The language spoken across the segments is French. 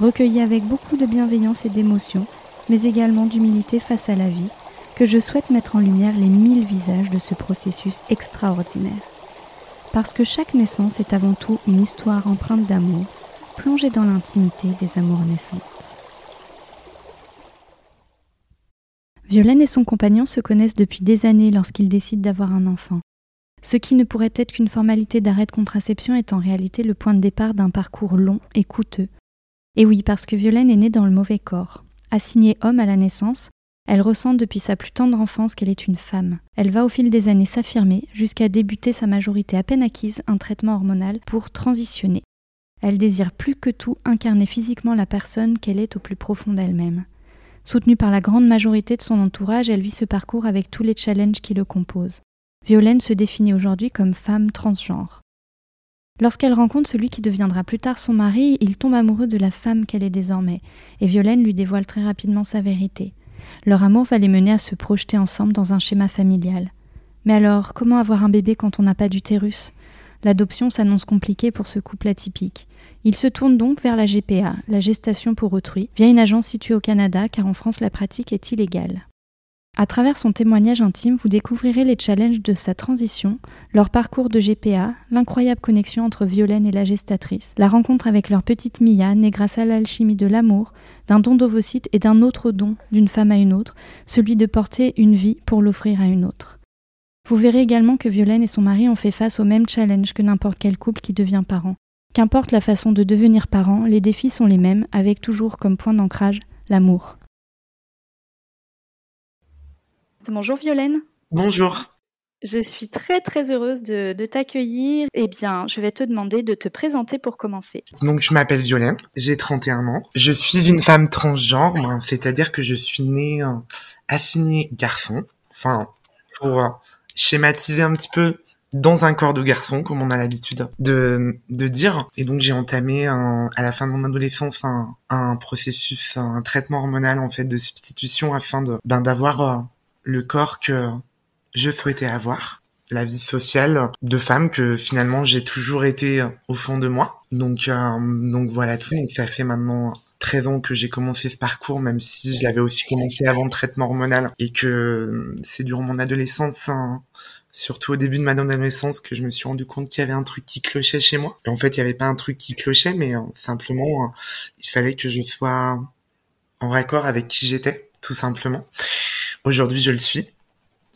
recueilli avec beaucoup de bienveillance et d'émotion, mais également d'humilité face à la vie, que je souhaite mettre en lumière les mille visages de ce processus extraordinaire. Parce que chaque naissance est avant tout une histoire empreinte d'amour, plongée dans l'intimité des amours naissantes. Violaine et son compagnon se connaissent depuis des années lorsqu'ils décident d'avoir un enfant. Ce qui ne pourrait être qu'une formalité d'arrêt de contraception est en réalité le point de départ d'un parcours long et coûteux, et oui, parce que Violaine est née dans le mauvais corps. Assignée homme à la naissance, elle ressent depuis sa plus tendre enfance qu'elle est une femme. Elle va au fil des années s'affirmer jusqu'à débuter sa majorité à peine acquise un traitement hormonal pour transitionner. Elle désire plus que tout incarner physiquement la personne qu'elle est au plus profond d'elle-même. Soutenue par la grande majorité de son entourage, elle vit ce parcours avec tous les challenges qui le composent. Violaine se définit aujourd'hui comme femme transgenre. Lorsqu'elle rencontre celui qui deviendra plus tard son mari, il tombe amoureux de la femme qu'elle est désormais, et Violaine lui dévoile très rapidement sa vérité. Leur amour va les mener à se projeter ensemble dans un schéma familial. Mais alors, comment avoir un bébé quand on n'a pas d'utérus? L'adoption s'annonce compliquée pour ce couple atypique. Il se tourne donc vers la GPA, la gestation pour autrui, via une agence située au Canada, car en France la pratique est illégale. À travers son témoignage intime, vous découvrirez les challenges de sa transition, leur parcours de GPA, l'incroyable connexion entre Violaine et la gestatrice, la rencontre avec leur petite Mia, née grâce à l'alchimie de l'amour, d'un don d'ovocyte et d'un autre don d'une femme à une autre, celui de porter une vie pour l'offrir à une autre. Vous verrez également que Violaine et son mari ont fait face au même challenge que n'importe quel couple qui devient parent. Qu'importe la façon de devenir parent, les défis sont les mêmes, avec toujours comme point d'ancrage l'amour. Bonjour Violaine. Bonjour. Je suis très très heureuse de, t'accueillir. Eh bien, je vais te demander de te présenter pour commencer. Donc, je m'appelle Violaine, j'ai 31 ans. Je suis une femme transgenre, hein, c'est-à-dire que je suis née euh, assignée garçon. Enfin, pour euh, schématiser un petit peu, dans un corps de garçon, comme on a l'habitude de, de dire. Et donc j'ai entamé à la fin de mon adolescence un, un, processus, un traitement hormonal en fait de substitution afin de ben d'avoir euh, le corps que je souhaitais avoir, la vie sociale de femme que finalement j'ai toujours été au fond de moi. Donc euh, donc voilà tout. Donc ça fait maintenant 13 ans que j'ai commencé ce parcours, même si je l'avais aussi commencé avant le traitement hormonal et que c'est durant mon adolescence, hein, surtout au début de ma adolescence, que je me suis rendu compte qu'il y avait un truc qui clochait chez moi. En fait, il n'y avait pas un truc qui clochait, mais euh, simplement, euh, il fallait que je sois en raccord avec qui j'étais, tout simplement. Aujourd'hui, je le suis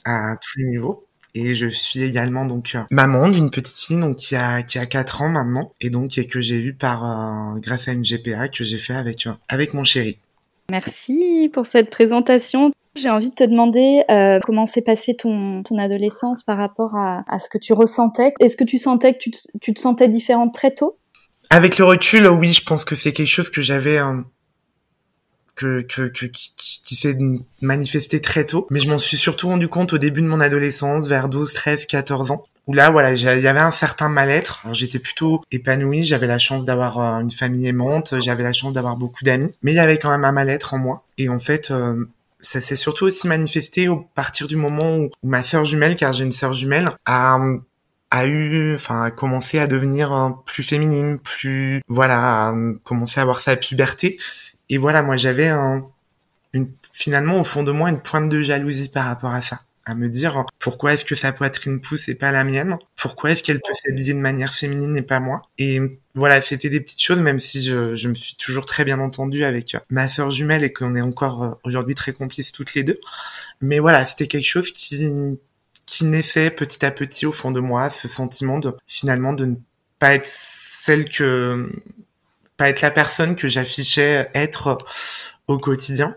à tous les niveaux. Et je suis également donc euh, maman d'une petite fille donc qui a qui a 4 ans maintenant et donc et que j'ai eu par euh, grâce à une GPA que j'ai fait avec euh, avec mon chéri. Merci pour cette présentation. J'ai envie de te demander comment s'est passée ton, ton adolescence par rapport à, à ce que tu ressentais. Est-ce que tu sentais que tu te, tu te sentais différente très tôt? Avec le recul, oui, je pense que c'est quelque chose que j'avais que, que, que qui, s'est manifesté très tôt. Mais je m'en suis surtout rendu compte au début de mon adolescence, vers 12, 13, 14 ans. Où là, voilà, il y avait un certain mal-être. J'étais plutôt épanouie. J'avais la chance d'avoir euh, une famille aimante. J'avais la chance d'avoir beaucoup d'amis. Mais il y avait quand même un mal-être en moi. Et en fait, euh, ça s'est surtout aussi manifesté au partir du moment où, ma sœur jumelle, car j'ai une sœur jumelle, a a eu, enfin, a commencé à devenir euh, plus féminine, plus, voilà, a commencé à avoir sa puberté. Et voilà, moi j'avais un, une, finalement au fond de moi une pointe de jalousie par rapport à ça. à me dire pourquoi est-ce que sa poitrine pousse et pas la mienne? Pourquoi est-ce qu'elle peut s'habiller de manière féminine et pas moi? Et voilà, c'était des petites choses, même si je, je me suis toujours très bien entendue avec ma sœur jumelle et qu'on est encore euh, aujourd'hui très complices toutes les deux. Mais voilà, c'était quelque chose qui qui naissait petit à petit au fond de moi, ce sentiment de finalement de ne pas être celle que pas être la personne que j'affichais être au quotidien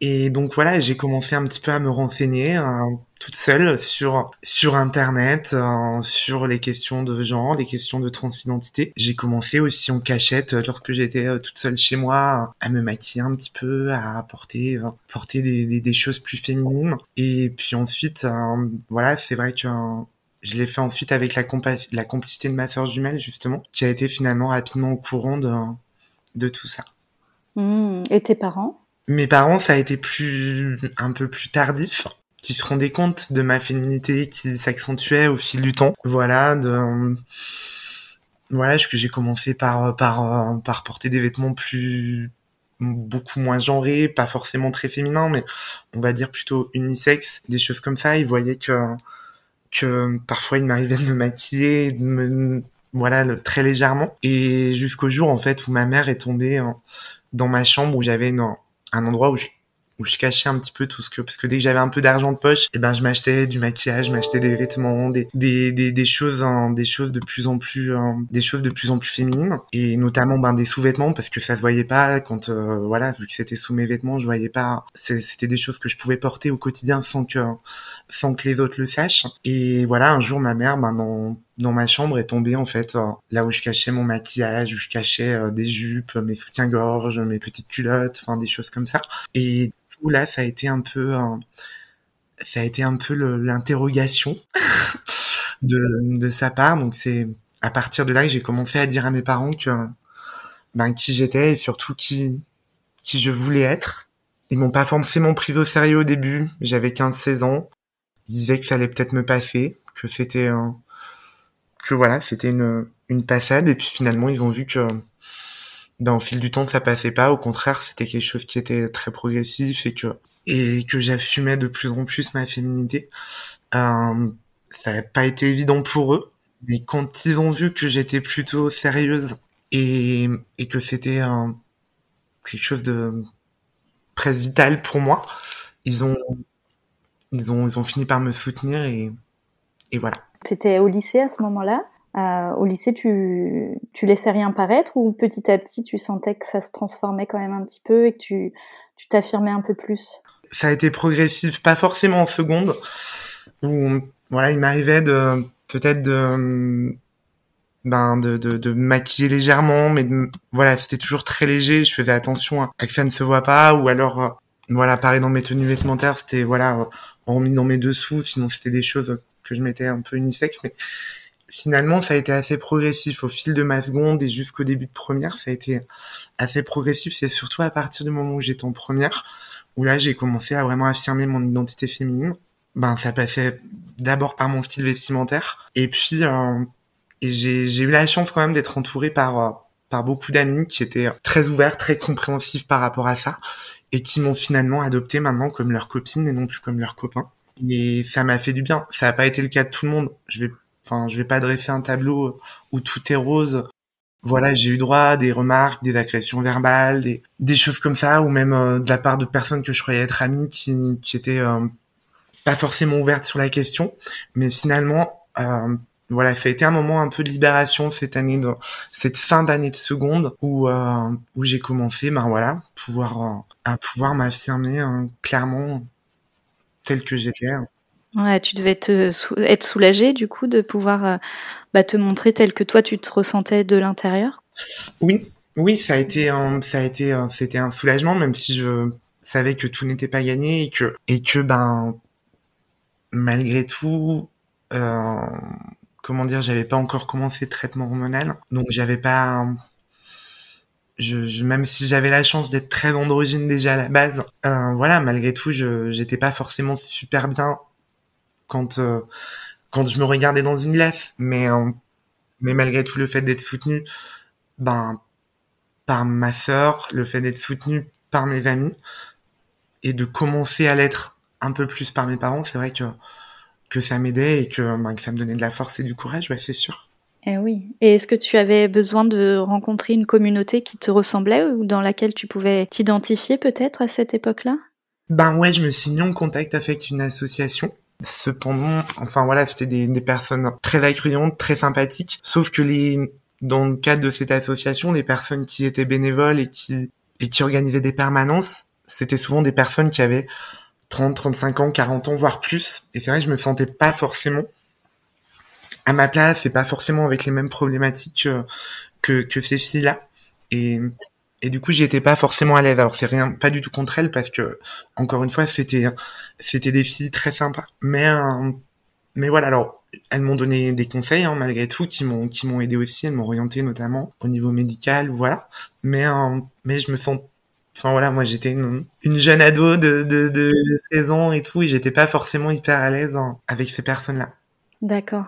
et donc voilà, j'ai commencé un petit peu à me renseigner euh, toute seule sur sur internet, euh, sur les questions de genre, les questions de transidentité. J'ai commencé aussi en cachette euh, lorsque j'étais toute seule chez moi à me maquiller un petit peu, à porter porter des, des, choses plus féminines. Et puis ensuite, voilà, c'est vrai que je l'ai fait ensuite avec la, la complicité de ma sœur jumelle justement, qui a été finalement rapidement au courant de de tout ça. Mmh. Et tes parents? Mes parents, ça a été plus, un peu plus tardif qui se rendaient compte de ma féminité qui s'accentuait au fil du temps. Voilà, de, voilà, que j'ai commencé par, par, par porter des vêtements plus, beaucoup moins genrés, pas forcément très féminins, mais on va dire plutôt unisex, des choses comme ça. Ils voyaient que, que parfois il m'arrivait de me maquiller, de me, voilà, très légèrement. Et jusqu'au jour, en fait, où ma mère est tombée dans ma chambre où j'avais un endroit où je où je cachais un petit peu tout ce que parce que dès que j'avais un peu d'argent de poche et eh ben je m'achetais du maquillage je m'achetais des vêtements des des des, des choses hein, des choses de plus en plus hein, des choses de plus en plus féminines. Et notamment ben des sous-vêtements parce que ça se voyait pas quand euh, voilà vu que c'était sous mes vêtements je voyais pas c'était des choses que je pouvais porter au quotidien sans que sans que les autres le sachent. Et voilà un jour ma mère ben dans dans ma chambre est tombée en fait euh, là où je cachais mon maquillage où je cachais euh, des jupes mes soutiens-gorge mes petites culottes enfin des choses comme ça. Et là, ça a été un peu, ça a été un peu l'interrogation de, sa part. Donc c'est à partir de là que j'ai commencé à dire à mes parents que ben qui j'étais et surtout qui qui je voulais être. Ils m'ont pas forcément pris au sérieux au début. J'avais 15-16 ans. Ils disaient que ça allait peut-être me passer, que c'était que voilà, c'était une une passade et puis finalement ils ont vu que ben, au fil du temps, ça passait pas. Au contraire, c'était quelque chose qui était très progressif et que et que j'assumais de plus en plus ma féminité. Euh, ça n'a pas été évident pour eux, mais quand ils ont vu que j'étais plutôt sérieuse et et que c'était quelque chose de presque vital pour moi, ils ont ils ont ils ont fini par me soutenir et et voilà. Tu étais au lycée à ce moment-là? Euh, au lycée, tu, tu laissais rien paraître ou petit à petit, tu sentais que ça se transformait quand même un petit peu et que tu, tu t'affirmais un peu plus? Ça a été progressif, pas forcément en seconde, où voilà, il m'arrivait de peut-être de ben de, de, de maquiller légèrement, mais voilà, c'était toujours très léger. Je faisais attention à, que ça ne se voit pas, ou alors euh, voilà, pareil dans mes tenues vestimentaires, c'était voilà, remis dans mes dessous, sinon c'était des choses que je mettais un peu unisex, mais finalement, ça a été assez progressif au fil de ma seconde et jusqu'au début de première. Ça a été assez progressif. C'est surtout à partir du moment où j'étais en première, où là, j'ai commencé à vraiment affirmer mon identité féminine. Ben, ça passait d'abord par mon style vestimentaire. Et puis, euh, j'ai eu la chance quand même d'être entouré par, euh, par beaucoup d'amis qui étaient très ouverts, très compréhensifs par rapport à ça et qui m'ont finalement adopté maintenant comme leur copine et non plus comme leur copain. Et ça m'a fait du bien. Ça n'a pas été le cas de tout le monde. Je vais Enfin, je vais pas dresser un tableau où tout est rose. Voilà, j'ai eu droit à des remarques, des agressions verbales, des, des choses comme ça, ou même euh, de la part de personnes que je croyais être amies qui, qui étaient euh, pas forcément ouvertes sur la question. Mais finalement, euh, voilà, ça a été un moment un peu de libération cette année, de, cette fin d'année de seconde où euh, où j'ai commencé, ben voilà, pouvoir à pouvoir m'affirmer clairement tel que j'étais. Ouais, tu devais être soulagé du coup de pouvoir euh, bah, te montrer tel que toi tu te ressentais de l'intérieur? Oui, oui, ça a été un, ça a été, c'était un soulagement même si je savais que tout n'était pas gagné et que ben malgré tout, euh, comment dire, j'avais pas encore commencé le traitement hormonal, donc j'avais pas même si j'avais la chance d'être très androgyne déjà à la base, euh, voilà, malgré tout, je j'étais pas forcément super bien quand euh, quand je me regardais dans une glace, mais euh, mais malgré tout le fait d'être soutenu, ben par ma sœur, le fait d'être soutenu par mes amis et de commencer à l'être un peu plus par mes parents, c'est vrai que que ça m'aidait et que, ben, que ça me donnait de la force et du courage, ouais, c'est sûr. Eh oui. Et est-ce que tu avais besoin de rencontrer une communauté qui te ressemblait ou dans laquelle tu pouvais t'identifier peut-être à cette époque-là? Ben ouais, je me suis mis en contact avec une association. Cependant, enfin voilà, c'était des, des personnes très accueillantes, très sympathiques. Sauf que les, dans le cadre de cette association, les personnes qui étaient bénévoles et qui et qui organisaient des permanences, c'était souvent des personnes qui avaient 30, 35 ans, 40 ans, voire plus. Et c'est vrai je me sentais pas forcément à ma place et pas forcément avec les mêmes problématiques que, que, ces filles-là. Et, et du coup, j'y étais pas forcément à l'aise. Alors c'est rien, pas du tout contre elles parce que, encore une fois, c'était, c'était des filles très sympas. Mais, euh, mais voilà, alors, elles m'ont donné des conseils, hein, malgré tout, qui m'ont, qui m'ont aidé aussi. Elles m'ont orienté notamment au niveau médical, voilà. Mais, euh, mais je me sens Enfin voilà, moi j'étais une, une, jeune ado de, de, de 16 ans et tout, et j'étais pas forcément hyper à l'aise hein, avec ces personnes-là. D'accord.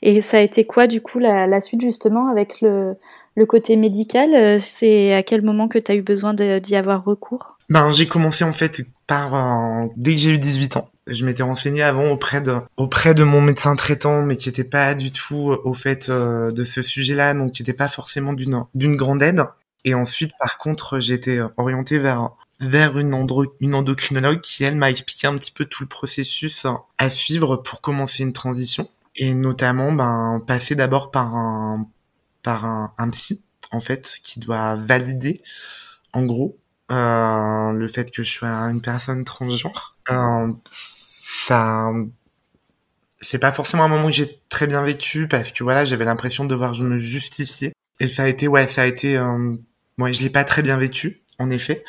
Et ça a été quoi du coup la suite justement avec le, le côté médical euh, C'est à quel moment que tu as eu besoin d'y avoir recours? Ben j'ai commencé en fait par euh, dès que j'ai eu 18 ans. Je m'étais renseigné avant auprès de auprès de mon médecin traitant, mais qui était pas du tout au fait euh, de ce sujet-là, donc qui était pas forcément d'une grande aide. Et ensuite, par contre, été orienté vers vers une, une endocrinologue qui elle m'a expliqué un petit peu tout le processus à suivre pour commencer une transition et notamment ben passer d'abord par un par un, psy en fait qui doit valider en gros euh, le fait que je sois une personne transgenre. Euh, ça c'est pas forcément un moment que j'ai très bien vécu parce que voilà j'avais l'impression de devoir me justifier. Et ça a été ouais ça a été euh, moi je l'ai pas très bien vécu en effet.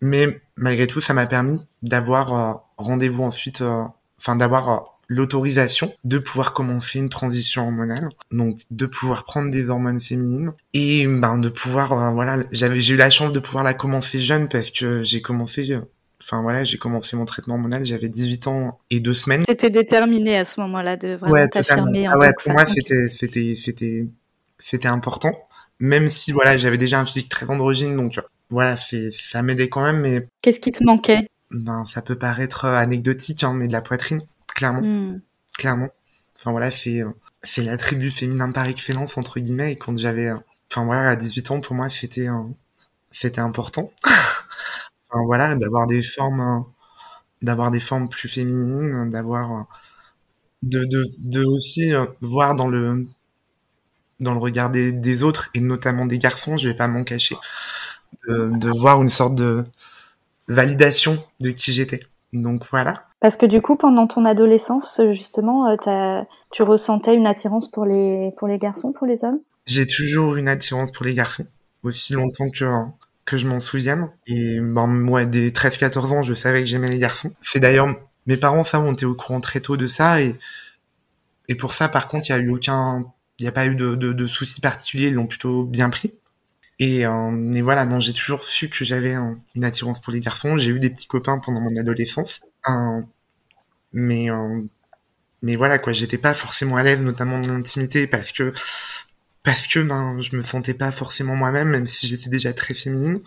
Mais malgré tout ça m'a permis d'avoir euh, rendez-vous ensuite enfin d'avoir l'autorisation de pouvoir commencer une transition hormonale, donc de pouvoir prendre des hormones féminines et ben de pouvoir euh, voilà, j'avais j'ai eu la chance de pouvoir la commencer jeune parce que j'ai commencé euh, enfin voilà, j'ai commencé mon traitement hormonal, j'avais 18 ans et deux semaines. C'était déterminé à ce moment-là de vraiment t'affirmer en ah ouais, pour moi c'était c'était c'était c'était important. Même si voilà, j'avais déjà un physique très androgyne donc voilà, c'est ça m'aidait quand même mais Qu'est-ce qui te manquait? Ben ça peut paraître anecdotique hein, mais de la poitrine clairement. Hmm. Clairement. Enfin voilà, c'est euh, c'est l'attribut féminin par excellence entre guillemets et quand j'avais euh, enfin voilà, à 18 ans pour moi, c'était c'était important. enfin voilà, d'avoir des formes euh, d'avoir des formes plus féminines, d'avoir de, de, de aussi voir dans le dans le regard des, des, autres et notamment des garçons, je vais pas m'en cacher, de, de voir une sorte de validation de qui j'étais. Donc voilà. Parce que du coup, pendant ton adolescence, justement, euh, tu ressentais une attirance pour les, pour les garçons, pour les hommes? J'ai toujours une attirance pour les garçons, aussi longtemps que, que je m'en souvienne. Et bon, moi, dès 13-14 ans, je savais que j'aimais les garçons. C'est d'ailleurs, mes parents, ça, ont été au courant très tôt de ça. Et, et pour ça, par contre, il n'y a eu aucun, il n'y a pas eu de, de, de soucis particuliers, ils l'ont plutôt bien pris. Et, euh, et voilà, non, j'ai toujours su que j'avais une attirance pour les garçons. J'ai eu des petits copains pendant mon adolescence mais euh, mais voilà quoi, j'étais pas forcément à l'aise, notamment dans l'intimité, parce que parce que ben je me sentais pas forcément moi-même, même si j'étais déjà très féminine.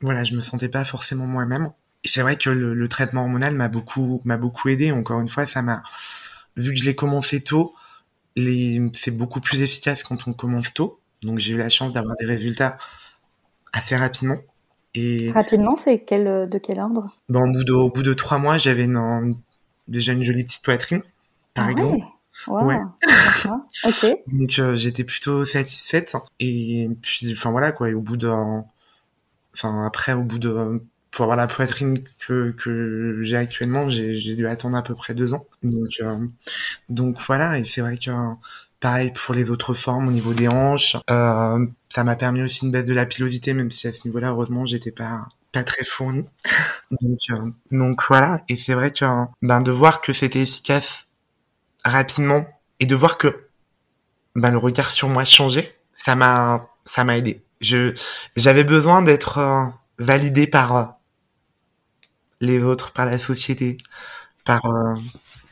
Voilà, je me sentais pas forcément moi-même. Et c'est vrai que le, traitement hormonal m'a beaucoup m'a beaucoup aidé. Encore une fois, ça m'a vu que je l'ai commencé tôt, les c'est beaucoup plus efficace quand on commence tôt. Donc j'ai eu la chance d'avoir des résultats assez rapidement. Et Rapidement, c'est quel, de quel ordre? Ben, au, bout de, au bout de trois mois, j'avais déjà une jolie petite poitrine, par ah exemple. Ouais. ok. Donc euh, j'étais plutôt satisfaite. Et puis, enfin voilà quoi. Et au bout de, enfin après, au bout de, pour avoir la poitrine que que j'ai actuellement, j'ai dû attendre à peu près deux ans. Donc euh, donc voilà. Et c'est vrai que pareil pour les autres formes au niveau des hanches. Euh, ça m'a permis aussi une baisse de la pilosité, même si à ce niveau-là, heureusement, j'étais pas pas très fourni. donc, euh, donc voilà. Et c'est vrai que ben de voir que c'était efficace rapidement et de voir que ben le regard sur moi changeait, ça m'a ça m'a aidé. Je j'avais besoin d'être euh, validé par euh, les autres, par la société, par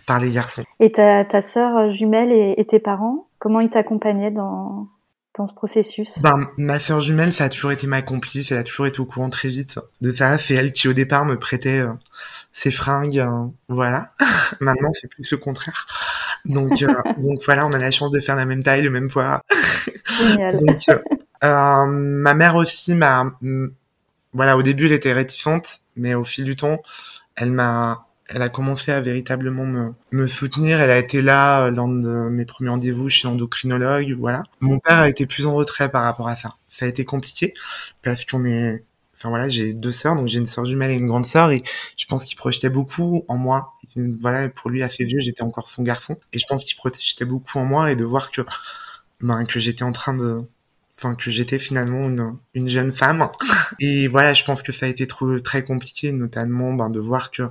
par les garçons. Et ta ta sœur jumelle et, et tes parents, comment ils t'accompagnaient dans dans ce processus? Ben, Ma sœur jumelle, ça a toujours été ma complice, elle a toujours été au courant très vite de ça. C'est elle qui au départ me prêtait euh, ses fringues, euh, voilà. Maintenant, c'est plus le contraire. Donc, euh, donc voilà, on a la chance de faire la même taille, le même poids. Génial. donc, ma mère aussi m'a, voilà, au début, elle était réticente, mais au fil du temps, elle m'a elle a commencé à véritablement me, me soutenir. Elle a été là euh, lors de mes premiers rendez-vous chez l'endocrinologue, voilà. Mon père a été plus en retrait par rapport à ça. Ça a été compliqué parce qu'on est, enfin voilà, j'ai deux sœurs, donc j'ai une sœur jumelle et une grande sœur, et je pense qu'il projetait beaucoup en moi. Voilà, pour lui assez vieux, j'étais encore son garçon, et je pense qu'il projetait beaucoup en moi et de voir que, ben, que j'étais en train de, enfin que j'étais finalement une, une jeune femme. Et voilà, je pense que ça a été trop, très compliqué, notamment ben, de voir que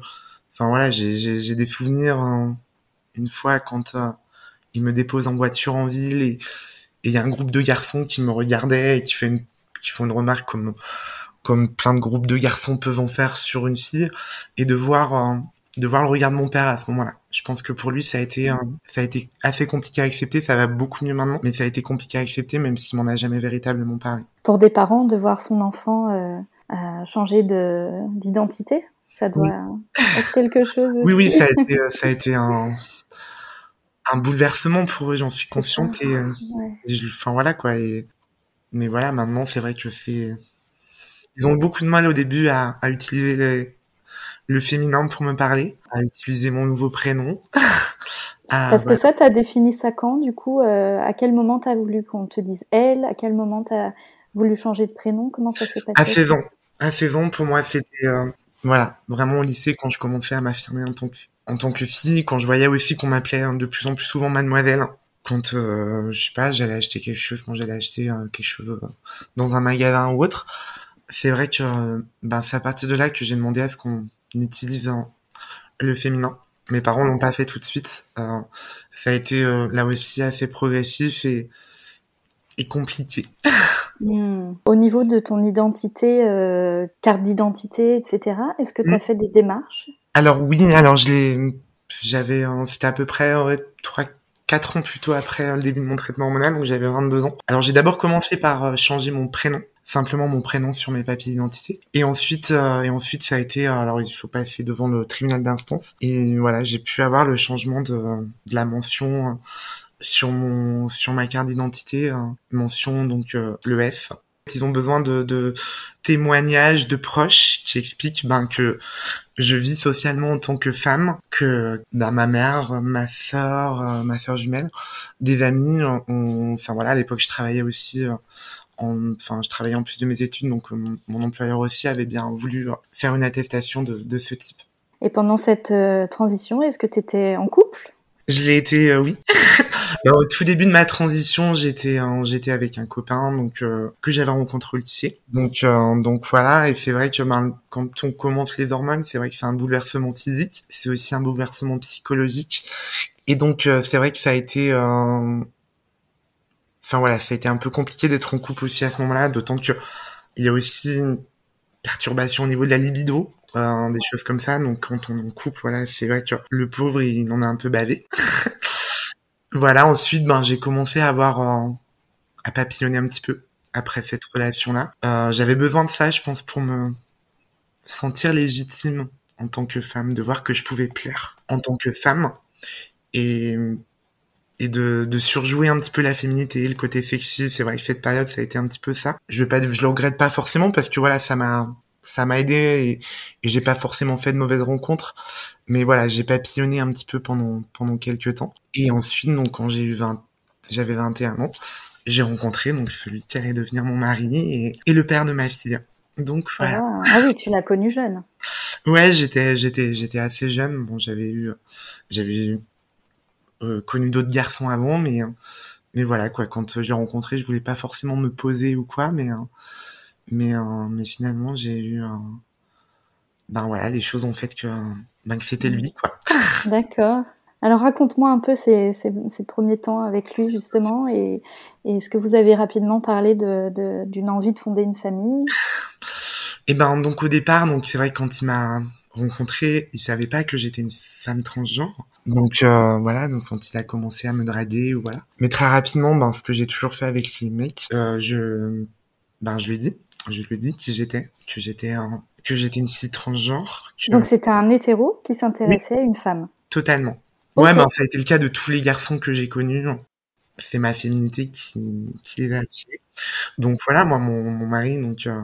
Enfin voilà, j'ai des souvenirs hein, une fois quand euh, il me dépose en voiture en ville et il y a un groupe de garçons qui me regardaient et qui font une remarque comme comme plein de groupes de garçons peuvent en faire sur une fille et de voir euh, de voir le regard de mon père à ce moment-là. Je pense que pour lui ça a été euh, ça a été assez compliqué à accepter, ça va beaucoup mieux maintenant, mais ça a été compliqué à accepter même s'il m'en a jamais véritablement parlé. Pour des parents de voir son enfant changer de d'identité? Ça doit être quelque chose. Oui, oui, ça a été, euh, ça a été un, un bouleversement pour eux, j'en suis consciente. Et, euh, enfin voilà quoi. Et, mais voilà, maintenant, c'est vrai que c'est. Ils ont beaucoup de mal au début à, à utiliser le, le féminin pour me parler, à utiliser mon nouveau prénom. Parce que ça, tu as défini ça quand, du coup euh, À quel moment tu as voulu qu'on te dise elle À quel moment tu as voulu changer de prénom Comment ça s'est passé? À 16 ans. À 16 ans, pour moi, c'était voilà, vraiment au lycée, quand je commençais à m'affirmer en tant que en tant que fille, quand je voyais aussi qu'on m'appelait de plus en plus souvent mademoiselle, quand euh, je sais pas, j'allais acheter quelque chose, quand j'allais acheter euh, quelque chose euh, dans un magasin ou autre, c'est vrai que ben c'est à partir de là que j'ai demandé à ce qu'on utilise le féminin. Mes parents l'ont pas fait tout de suite. ça a été là aussi assez progressif et, et compliqué. Hmm. Au niveau de ton identité, euh, carte d'identité, etc., est-ce que tu as hmm. fait des démarches? Alors oui, alors je l'ai, j'avais, c'était à peu près trois, quatre ans plutôt après le début de mon traitement hormonal, donc j'avais 22 ans. Alors j'ai d'abord commencé par euh, changer mon prénom, simplement mon prénom sur mes papiers d'identité, et ensuite, euh, et ensuite ça a été, alors il faut passer devant le tribunal d'instance, et voilà, j'ai pu avoir le changement de, de la mention sur mon sur ma carte d'identité euh, mention donc euh, le F ils ont besoin de, de, témoignages de proches qui expliquent ben que je vis socialement en tant que femme, que ben, ma mère, ma sœur, euh, ma sœur jumelle, des amis, enfin voilà, à l'époque je travaillais aussi, en, enfin je travaillais en plus de mes études, donc mon, employeur aussi avait bien voulu faire une attestation de, de ce type. Et pendant cette transition, est-ce que tu étais en couple? Je l'ai été, oui. Bah, au tout début de ma transition, j'étais j'étais avec un copain donc euh, que j'avais rencontré au lycée. Donc euh, donc voilà et c'est vrai que ben, quand on commence les hormones, c'est vrai que c'est un bouleversement physique, c'est aussi un bouleversement psychologique. Et donc euh, c'est vrai que ça a été enfin voilà, ça a été un peu compliqué d'être en couple aussi à ce moment-là, d'autant que il y a aussi une perturbation au niveau de la libido, des choses comme ça. Donc quand on est en couple, voilà, c'est vrai que le pauvre, il en a un peu bavé. Voilà, ensuite, ben, j'ai commencé à avoir, euh, à papillonner un petit peu après cette relation-là. Euh, j'avais besoin de ça, je pense, pour me sentir légitime en tant que femme, de voir que je pouvais plaire en tant que femme et et de, surjouer un petit peu la féminité, le côté sexy. C'est vrai que cette période, ça a été un petit peu ça. Je vais pas, je le regrette pas forcément parce que voilà, ça m'a ça m'a aidé et, et j'ai pas forcément fait de mauvaises rencontres. Mais voilà, j'ai papillonné un petit peu pendant, pendant quelques temps. Et ensuite, donc, quand j'ai eu 20, j'avais 21 ans, j'ai rencontré donc celui qui allait devenir mon mari et, le père de ma fille. Donc voilà. Ah, ah oui, tu l'as connu jeune. Ouais, j'étais j'étais j'étais assez jeune. Bon, j'avais eu j'avais euh, connu d'autres garçons avant, mais mais voilà quoi. Quand je l'ai rencontré, je voulais pas forcément me poser ou quoi, mais mais mais finalement j'ai eu ben voilà, les choses ont fait que ben, que c'était lui, quoi. D'accord. Alors raconte-moi un peu ces, ces, ces, premiers temps avec lui justement et, et est-ce que vous avez rapidement parlé d'une de, d'une envie de fonder une famille? Eh ben donc au départ, donc c'est vrai que quand il m'a rencontré, il savait pas que j'étais une femme transgenre. Donc euh, voilà, donc quand il a commencé à me draguer ou voilà. Mais très rapidement, ben ce que j'ai toujours fait avec les mecs, euh, je ben je lui ai dit, je lui ai dit qui j'étais, que j'étais un, que j'étais une fille transgenre. Que... Donc c'était un hétéro qui s'intéressait à une femme. Totalement. Ouais, ben ça a été le cas de tous les garçons que j'ai connus. C'est ma féminité qui, qui les a attirés. Donc voilà, moi mon, mon mari donc euh,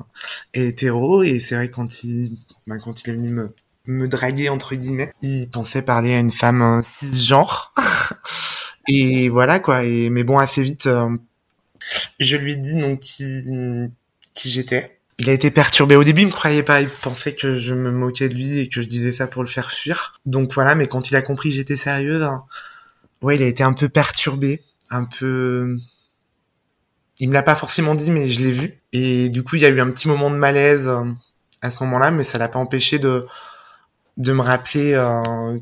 est hétéro et c'est vrai quand il ben, quand il est venu me me draguer entre guillemets. Il pensait parler à une femme euh, cisgenre. et voilà quoi. Et mais bon, assez vite, euh, je lui ai dit donc qui, qui j'étais. Il a été perturbé au début, il me croyait pas, il pensait que je me moquais de lui et que je disais ça pour le faire fuir. Donc voilà, mais quand il a compris que j'étais sérieuse, hein, ouais, il a été un peu perturbé, un peu. Il me l'a pas forcément dit, mais je l'ai vu. Et du coup, il y a eu un petit moment de malaise euh, à ce moment-là, mais ça l'a pas empêché de de me rappeler euh,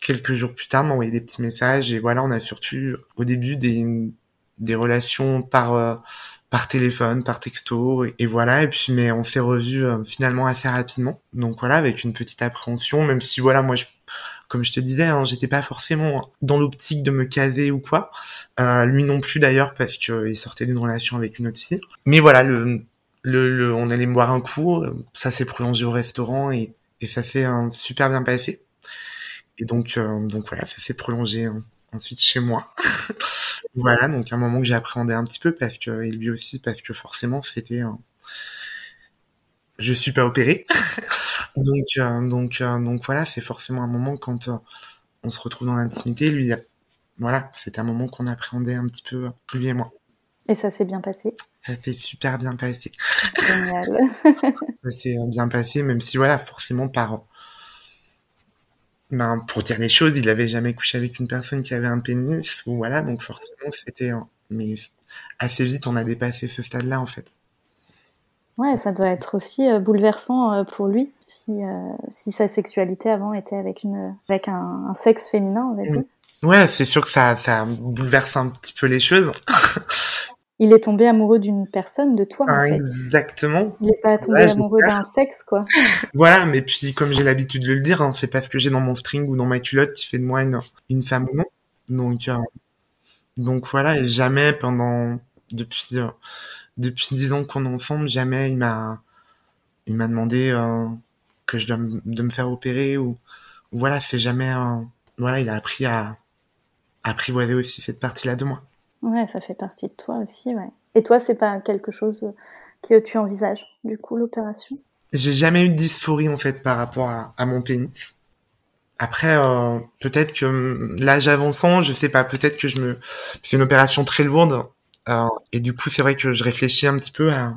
quelques jours plus tard, m'envoyer des petits messages et voilà, on a surtout au début des des relations par euh, par téléphone, par texto et, voilà et puis mais on s'est revus euh, finalement assez rapidement. Donc voilà, avec une petite appréhension même si voilà, moi je comme je te disais, hein, j'étais pas forcément dans l'optique de me caser ou quoi. Euh, lui non plus d'ailleurs parce que il sortait d'une relation avec une autre fille. Mais voilà, le, le, le on allait me boire un coup, ça s'est prolongé au restaurant et et ça s'est super bien passé. Et donc, euh, donc voilà, ça s'est prolongé ensuite chez moi. voilà, donc un moment que j'ai appréhendé un petit peu parce que et lui aussi parce que forcément c'était je suis pas opéré. donc euh, donc euh, donc voilà, c'est forcément un moment quand on se retrouve dans l'intimité, lui voilà, c'était un moment qu'on appréhendait un petit peu lui et moi. Et ça s'est bien passé Ça s'est super bien passé. Génial. ça s'est bien passé, même si voilà, forcément par ben, pour dire les choses, il avait jamais couché avec une personne qui avait un pénis, ou voilà, donc forcément c'était, mais assez vite on a dépassé ce stade-là en fait. Ouais, ça doit être aussi euh, bouleversant euh, pour lui si, euh, si sa sexualité avant était avec une avec un, sexe féminin, on va dire. Ouais, c'est sûr que ça ça bouleverse un petit peu les choses. il est tombé amoureux d'une personne, de toi. en fait. Exactement. Il n'est pas tombé amoureux d'un sexe, quoi. voilà, mais puis comme j'ai l'habitude de le dire, hein, c'est pas ce que j'ai dans mon string ou dans ma culotte qui fait de moi une, une femme ou non. Donc, euh, donc voilà, et jamais pendant depuis euh, depuis dix ans qu'on est ensemble, jamais il m'a il m'a demandé euh, que je dois de me faire opérer ou, ou voilà, c'est jamais voilà, il a appris à apprivoiser aussi cette partie-là de moi. Ouais, ça fait partie de toi aussi, ouais. Et toi, c'est pas quelque chose que tu envisages, du coup, l'opération? J'ai jamais eu de dysphorie, en fait, par rapport à, mon pénis. Après, euh, peut-être que l'âge avançant, je sais pas, peut-être que je me fais une opération très lourde. Euh, et du coup, c'est vrai que je réfléchis un petit peu à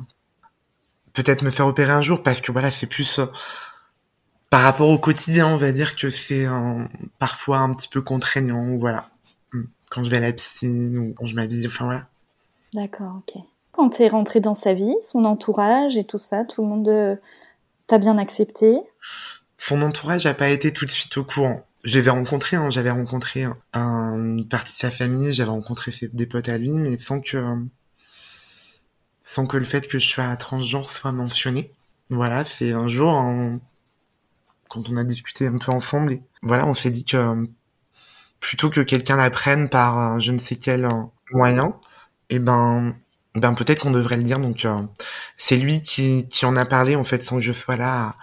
peut-être me faire opérer un jour, parce que voilà, c'est plus... Euh, par rapport au quotidien, on va dire que c'est parfois un petit peu contraignant, voilà quand je vais à la piscine ou quand je m'habille, enfin voilà. D'accord, ok. Quand tu es rentré dans sa vie, son entourage et tout ça, tout le monde euh, t'a bien accepté? Son entourage n'a pas été tout de suite au courant. Je l'avais rencontré, hein, j'avais rencontré une partie de sa famille, j'avais rencontré des potes à lui, mais sans que sans que le fait que je sois transgenre soit mentionné. Voilà, c'est un jour, quand on a discuté un peu ensemble, et voilà, on s'est dit que plutôt que quelqu'un l'apprenne par je ne sais quel euh, moyen, et eh ben, ben peut-être qu'on devrait le dire. Donc euh, c'est lui qui, qui en a parlé en fait sans que je sois là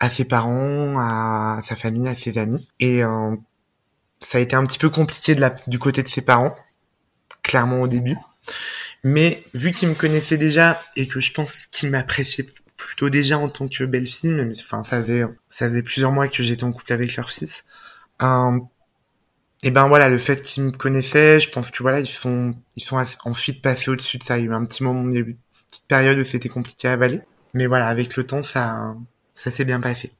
à, ses parents, à, sa famille, à ses amis. Et euh, ça a été un petit peu compliqué de la, du côté de ses parents, clairement au début. Mais vu qu'il me connaissait déjà et que je pense qu'il m'appréciait plutôt déjà en tant que belle-fille, enfin ça faisait ça faisait plusieurs mois que j'étais en couple avec leur fils. Euh, et ben voilà, le fait qu'ils me connaissaient, je pense que voilà, ils sont, ils sont ensuite passés au-dessus de ça. Il y a eu un petit moment, il y a eu une petite période où c'était compliqué à avaler. Mais voilà, avec le temps, ça, ça s'est bien passé.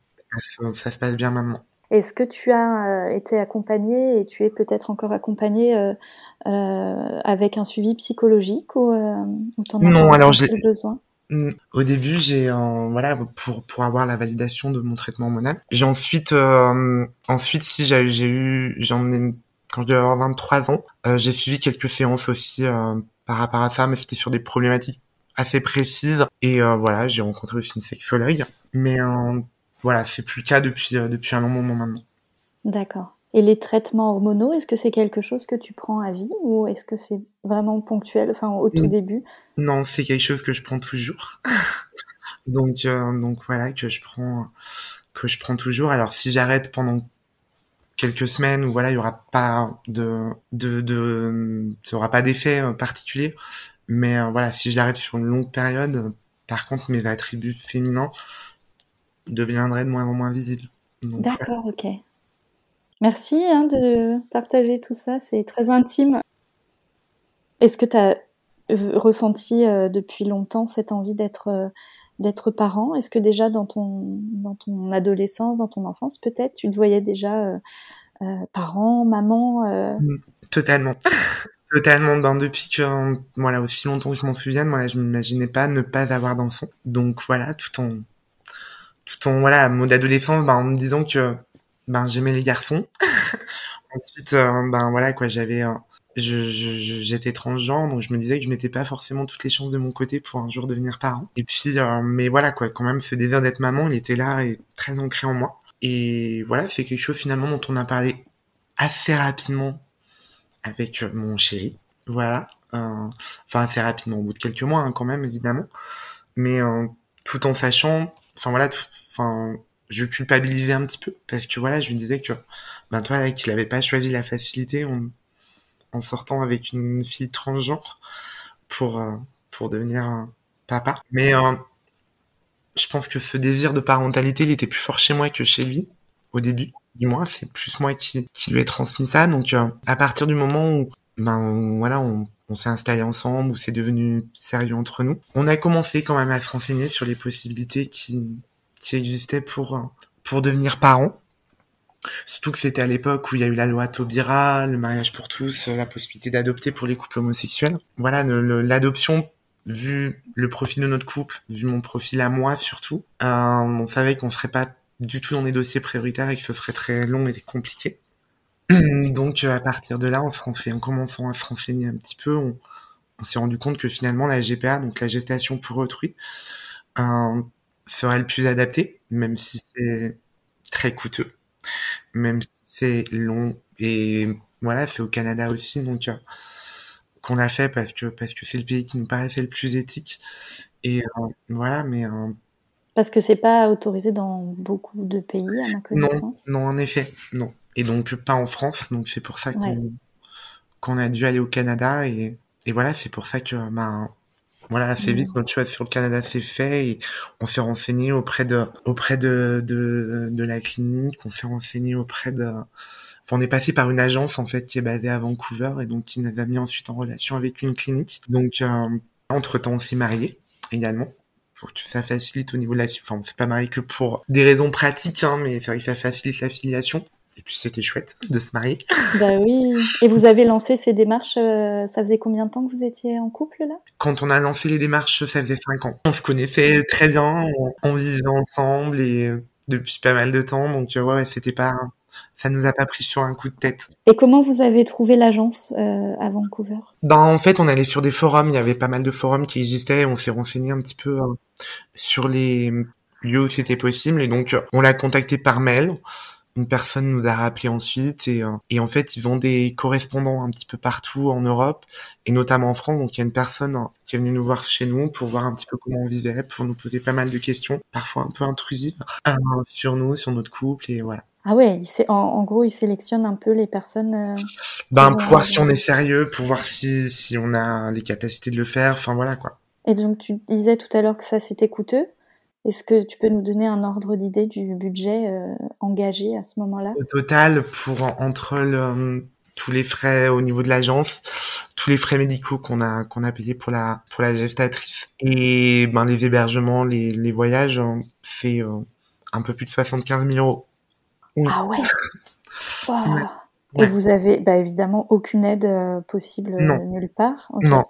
Ça, se passe bien maintenant. Est-ce que tu as euh, été accompagné et tu es peut-être encore accompagné euh, euh, avec un suivi psychologique ou, ou t'en as non, alors j'ai besoin? Au début, j'ai voilà pour pour avoir la validation de mon traitement hormonal. J'ai ensuite euh, ensuite si j'ai eu j'en ai quand je devais avoir 23 ans, euh, j'ai suivi quelques séances aussi euh, par rapport à ça, mais c'était sur des problématiques assez précises. Et voilà, j'ai rencontré aussi une sexologue, mais voilà, c'est plus le cas depuis depuis un long moment maintenant. D'accord. Et les traitements hormonaux, est-ce que c'est quelque chose que tu prends à vie ou est-ce que c'est vraiment ponctuel, enfin au tout début? Non, c'est quelque chose que je prends toujours. donc, euh, donc voilà, que je prends, que je prends toujours. Alors si j'arrête pendant quelques semaines où voilà, il y aura pas de, de, de, ça aura pas d'effet euh, particulier. Mais euh, voilà, si j'arrête sur une longue période, par contre, mes attributs féminins deviendraient de moins en moins visibles. D'accord, ok. Merci hein, de partager tout ça, c'est très intime. Est-ce que tu as euh, ressenti euh, depuis longtemps cette envie d'être euh, parent? Est-ce que déjà dans ton dans ton adolescence, dans ton enfance peut-être, tu te voyais déjà parent, maman mmh, Totalement. Totalement. Ben, depuis que, voilà, aussi longtemps que je m'en souvienne, moi, je m'imaginais pas ne pas avoir d'enfant. Donc, voilà, tout en, tout en, voilà, mode adolescent, ben, en me disant que ben j'aimais les garçons. Ensuite, euh, ben voilà quoi, j'avais, euh, j'étais transgenre, donc je me disais que je mettais pas forcément toutes les chances de mon côté pour un jour devenir parent. Et puis, euh, mais voilà quoi, quand même, ce désir d'être maman, il était là et très ancré en moi. Et voilà, c'est quelque chose finalement dont on a parlé assez rapidement avec mon chéri. Voilà, enfin assez rapidement, au bout de quelques mois hein, quand même évidemment, mais tout en sachant, enfin voilà, enfin je culpabilisais un petit peu parce que voilà, je lui disais que ben toi qu'il avait pas choisi la facilité en, en sortant avec une fille transgenre pour euh, pour devenir papa. Mais euh, je pense que ce désir de parentalité, il était plus fort chez moi que chez lui au début. Du moins, c'est plus moi qui, qui lui ai transmis ça. Donc, euh, à partir du moment où, ben voilà, on, on s'est installé ensemble, où c'est devenu sérieux entre nous, on a commencé quand même à se renseigner sur les possibilités qui qui existait pour euh, pour devenir parent. Surtout que c'était à l'époque où il y a eu la loi Taubira, le mariage pour tous, euh, la possibilité d'adopter pour les couples homosexuels. Voilà, l'adoption, vu le profil de notre couple, vu mon profil à moi surtout, euh, on savait qu'on serait pas du tout dans des dossiers prioritaires et que ce serait très long et compliqué. Donc à partir de là, en, en commençant à se renseigner un petit peu, on, s'est rendu compte que finalement la GPA, donc la gestation pour autrui, serait le plus adapté, même si c'est très coûteux, même si c'est long et voilà, fait au Canada aussi, donc euh, qu'on l'a fait parce que parce que c'est le pays qui nous paraissait le plus éthique et euh, voilà, mais euh, parce que c'est pas autorisé dans beaucoup de pays à ma connaissance. Non, non en effet, non. Et donc pas en France, donc c'est pour ça qu'on qu'on a dû aller au Canada et et voilà, c'est pour ça que ben voilà, assez vite, notre choix sur le Canada s'est fait et on s'est renseigné auprès de, auprès de, de, de la clinique, on s'est renseigné auprès de, enfin, on est passé par une agence, en fait, qui est basée à Vancouver et donc qui nous a mis ensuite en relation avec une clinique. Donc, euh, entre temps, on s'est marié également pour que ça facilite au niveau de la, enfin, on s'est pas marié que pour des raisons pratiques, hein, mais c'est vrai que ça facilite l'affiliation. Et puis c'était chouette de se marier. Bah oui. Et vous avez lancé ces démarches, euh, ça faisait combien de temps que vous étiez en couple là? Quand on a lancé les démarches, ça faisait cinq ans. On se connaissait très bien, on, vivait ensemble et euh, depuis pas mal de temps, donc euh, ouais, c'était pas, ça nous a pas pris sur un coup de tête. Et comment vous avez trouvé l'agence à Vancouver? Ben en fait, on allait sur des forums, il y avait pas mal de forums qui existaient, on s'est renseigné un petit peu sur les lieux où c'était possible et donc on l'a contacté par mail une personne nous a rappelé ensuite et, euh, et en fait ils ont des correspondants un petit peu partout en Europe et notamment en France donc il y a une personne hein, qui est venue nous voir chez nous pour voir un petit peu comment on vivait pour nous poser pas mal de questions parfois un peu intrusives euh, sur nous sur notre couple et voilà ah ouais, en, en, gros, il sélectionne un peu les personnes. Euh, ben, pour voir si on est sérieux, pour voir si, si on a les capacités de le faire, enfin voilà quoi. Et donc tu disais tout à l'heure que ça c'était coûteux? Est-ce que tu peux nous donner un ordre d'idée du budget euh, engagé à ce moment-là? Au total, pour entre le, tous les frais au niveau de l'agence, tous les frais médicaux qu'on a qu'on a payés pour la pour la gestatrice et ben les hébergements, les, les voyages, c'est euh, un peu plus de 75 000 euros. Ah ouais. Et vous avez bah, évidemment aucune aide euh, possible nulle part? Non.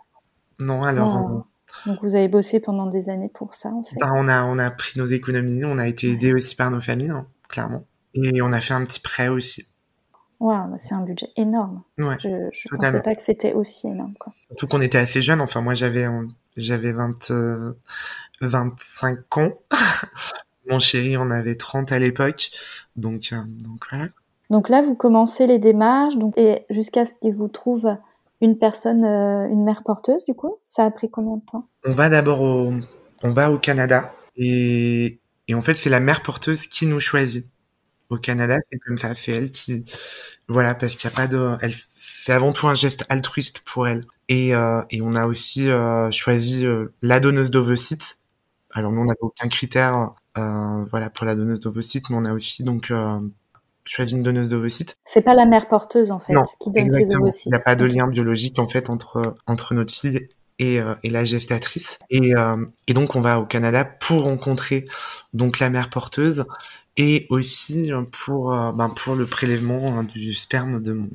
Non. Alors. Donc vous avez bossé pendant des années pour ça, en fait bah, on, a, on a pris nos économies, on a été aidé aussi par nos familles, hein, clairement. Et on a fait un petit prêt aussi. Waouh, bah, c'est un budget énorme. Ouais, je ne pensais pas que c'était aussi énorme. Quoi. Surtout qu'on était assez jeunes. Enfin, moi, j'avais j'avais 20, 25 euh, ans. Mon chéri en avait 30 à l'époque. Donc, euh, donc voilà. Donc là, vous commencez les démarches, donc et jusqu'à ce qu'il vous trouve une personne, euh, une mère porteuse, du coup, ça a pris combien de temps? On va d'abord au, on va au Canada et, et en fait, c'est la mère porteuse qui nous choisit. Au Canada, c'est comme ça, c'est elle qui, voilà, parce qu'il n'y a pas de, elle, c'est avant tout un geste altruiste pour elle. Et, euh, et on a aussi euh, choisi euh, la donneuse d'ovocytes. Alors nous, on n'avait aucun critère, euh, voilà, pour la donneuse d'ovocytes, mais on a aussi donc euh, choisi une donneuse d'ovocytes. C'est pas la mère porteuse en fait Non, qui donne ses Exactement. ovocytes. Il n'y a pas de lien biologique en fait entre entre notre fille et, euh, et la gestatrice. Et, euh, et donc on va au Canada pour rencontrer donc la mère porteuse et aussi pour euh, ben, pour le prélèvement hein, du sperme de mon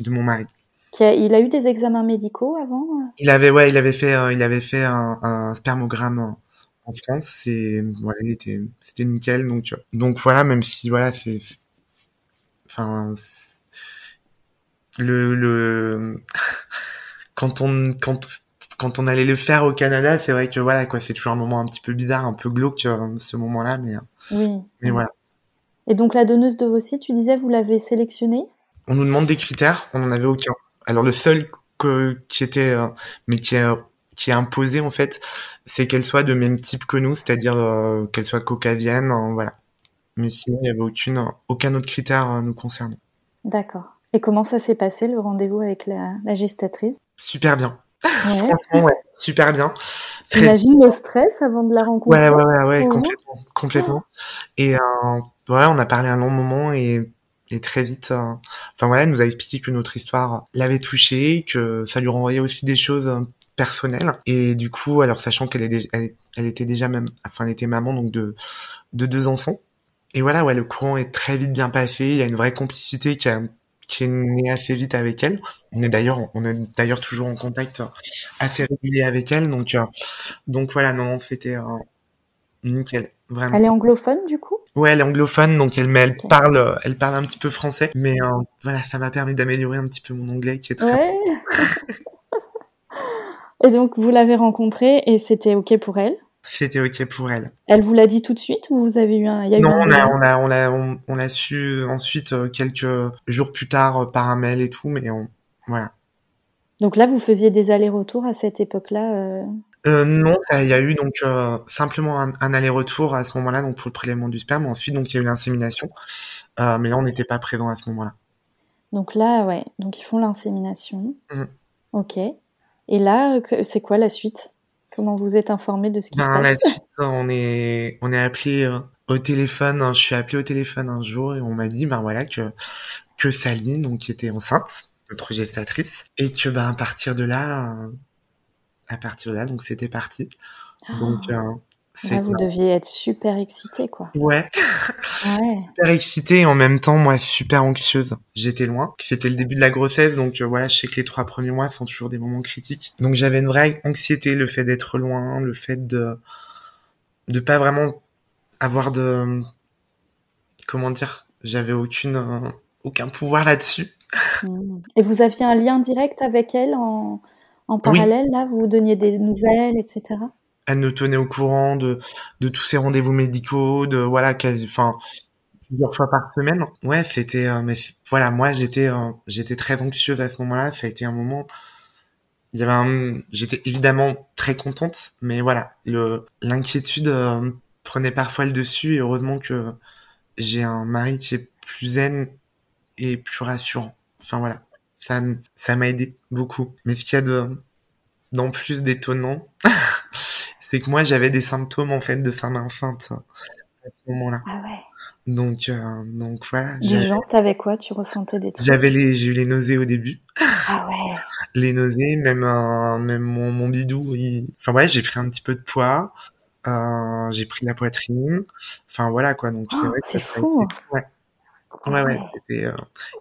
de mon mari. Qui a- il a eu des examens médicaux avant Il avait ouais il avait fait il avait fait un, un spermogramme en- France et voilà il était c'était nickel donc donc voilà même si voilà c'est enfin le le quand on quand quand on allait le faire au Canada c'est vrai que voilà quoi c'est toujours un moment un petit peu bizarre un peu glauque ce moment-là mais euh, Oui. mais voilà. Et donc la donneuse d'ovocytes, tu disais, vous l'avez sélectionnée? On nous demande des critères on n'en avait aucun. Alors le seul que qui était euh, mais qui est qui est imposé en fait c'est qu'elle soit de même type que nous c'est-à-dire euh, qu'elle soit caucasienne euh, voilà mais sinon il y avait aucune aucun autre critère nous concernant D'accord. Et comment ça s'est passé le rendez-vous avec la, la gestatrice? Super bien Ouais. Ouais, super bien très J'imagine le stress avant de la rencontrer? Ouais, ouais, ouais, ouais, complètement, complètement. Et euh, ouais, on a parlé un long moment et, et très vite, euh, enfin voilà, elle nous a expliqué que notre histoire l'avait touchée, que ça lui renvoyait aussi des choses euh, personnelles. Et du coup, alors sachant qu'elle est, dé- elle, elle était déjà même, enfin elle était maman donc de de deux enfants. Et voilà, ouais, le courant est très vite bien passé. Il y a une vraie complicité qui a qui est née assez vite avec elle. On est d'ailleurs, on est d'ailleurs toujours en contact assez régulier avec elle. Donc, euh, donc voilà, non, c'était euh, nickel, vraiment. Elle est anglophone du coup? Ouais, elle est anglophone, donc elle, mais elle Ok. parle, euh, elle parle un petit peu français. Mais euh, voilà, ça m'a permis d'améliorer un petit peu mon anglais, qui est très. Ouais. et donc vous l'avez rencontrée et c'était ok pour elle? C'était ok pour elle. Elle vous l'a dit tout de suite ou vous avez eu un, il y a eu Non, un on a, délai on a, on a, on, on l'a su ensuite euh, quelques jours plus tard euh, par un mail et tout, mais on, voilà. Donc là vous faisiez des allers-retours à cette époque-là. euh, Euh, non, il y a eu donc euh, simplement un, un aller-retour à ce moment-là, donc pour le prélèvement du sperme. Ensuite, donc il y a eu l'insémination, euh, mais là on n'était pas présent à ce moment-là. Donc là ouais, donc ils font l'insémination. Mhm. Ok. Et là euh, c'est quoi la suite? Comment vous êtes informé de ce qui se Ben, passe la suite, on est, on est appelé euh, au téléphone. hein, je suis appelé au téléphone un jour et on m'a dit, ben voilà que que Saline, donc qui était enceinte, notre gestatrice, et que ben à partir de là, euh, à partir de là, donc c'était parti. Donc euh, Là vous deviez être super excité quoi. ouais, Ouais. super excitée et en même temps moi super anxieuse. J'étais loin. C'était le début de la grossesse, donc euh, voilà, je sais que les trois premiers mois sont toujours des moments critiques. Donc j'avais une vraie anxiété, le fait d'être loin, le fait de de pas vraiment avoir de comment dire, j'avais aucune euh, aucun pouvoir là-dessus. Mhm. Et vous aviez un lien direct avec elle en, en parallèle, là, vous vous donniez des nouvelles, etc. Elle nous tenait au courant de de tous ses rendez-vous médicaux, de voilà, enfin plusieurs fois par semaine. Ouais, c'était euh, mais voilà, moi j'étais euh, j'étais très anxieuse à ce moment-là, ça a été un moment il y avait j'étais évidemment très contente, mais voilà, l'inquiétude euh, prenait parfois le dessus et heureusement que j'ai un mari qui est plus zen et plus rassurant. Enfin voilà, ça ça m'a aidé beaucoup. Mais ce qu'il y a de d'en plus d'étonnant, c'est que moi j'avais des symptômes en fait de femme enceinte euh, à ce moment-là. Ah ouais. Donc euh, donc voilà, Du genre, t'avais quoi? Tu ressentais des trucs? J'avais les j'ai eu les nausées au début, Ah ouais. les nausées, même euh, même mon, mon bidou, il... enfin voilà, j'ai pris un petit peu de poids, euh, j'ai pris la poitrine, enfin voilà quoi. Donc c'est Oh, c'est fou. été- ouais. Ouais, ouais, ouais. c'était. euh,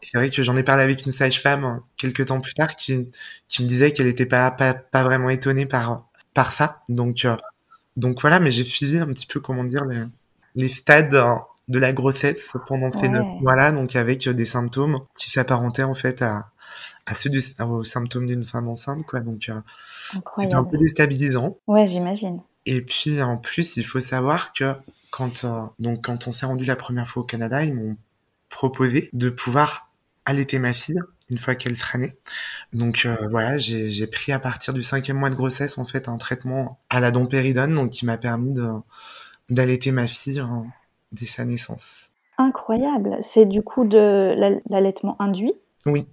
C'est vrai que j'en ai parlé avec une sage-femme euh, quelques temps plus tard qui, qui me disait qu'elle était pas, pas, pas vraiment étonnée par, par ça. Donc, euh, donc voilà, mais j'ai suivi un petit peu, comment dire, les, les stades euh, de la grossesse pendant ces Ouais. neuf mois-là, donc avec euh, des symptômes qui s'apparentaient en fait à, à ceux du, aux symptômes d'une femme enceinte, quoi. Donc, euh, c'était un peu déstabilisant. Ouais, j'imagine. Et puis en plus, il faut savoir que quand euh, donc quand on s'est rendu la première fois au Canada, ils m'ont proposé de pouvoir allaiter ma fille une fois qu'elle née. Donc euh, voilà, j'ai pris à partir du cinquième mois de grossesse en fait un traitement à la dompéridone, donc qui m'a permis d'allaiter ma fille dès sa naissance. Incroyable. C'est du coup de l'allaitement induit? Oui.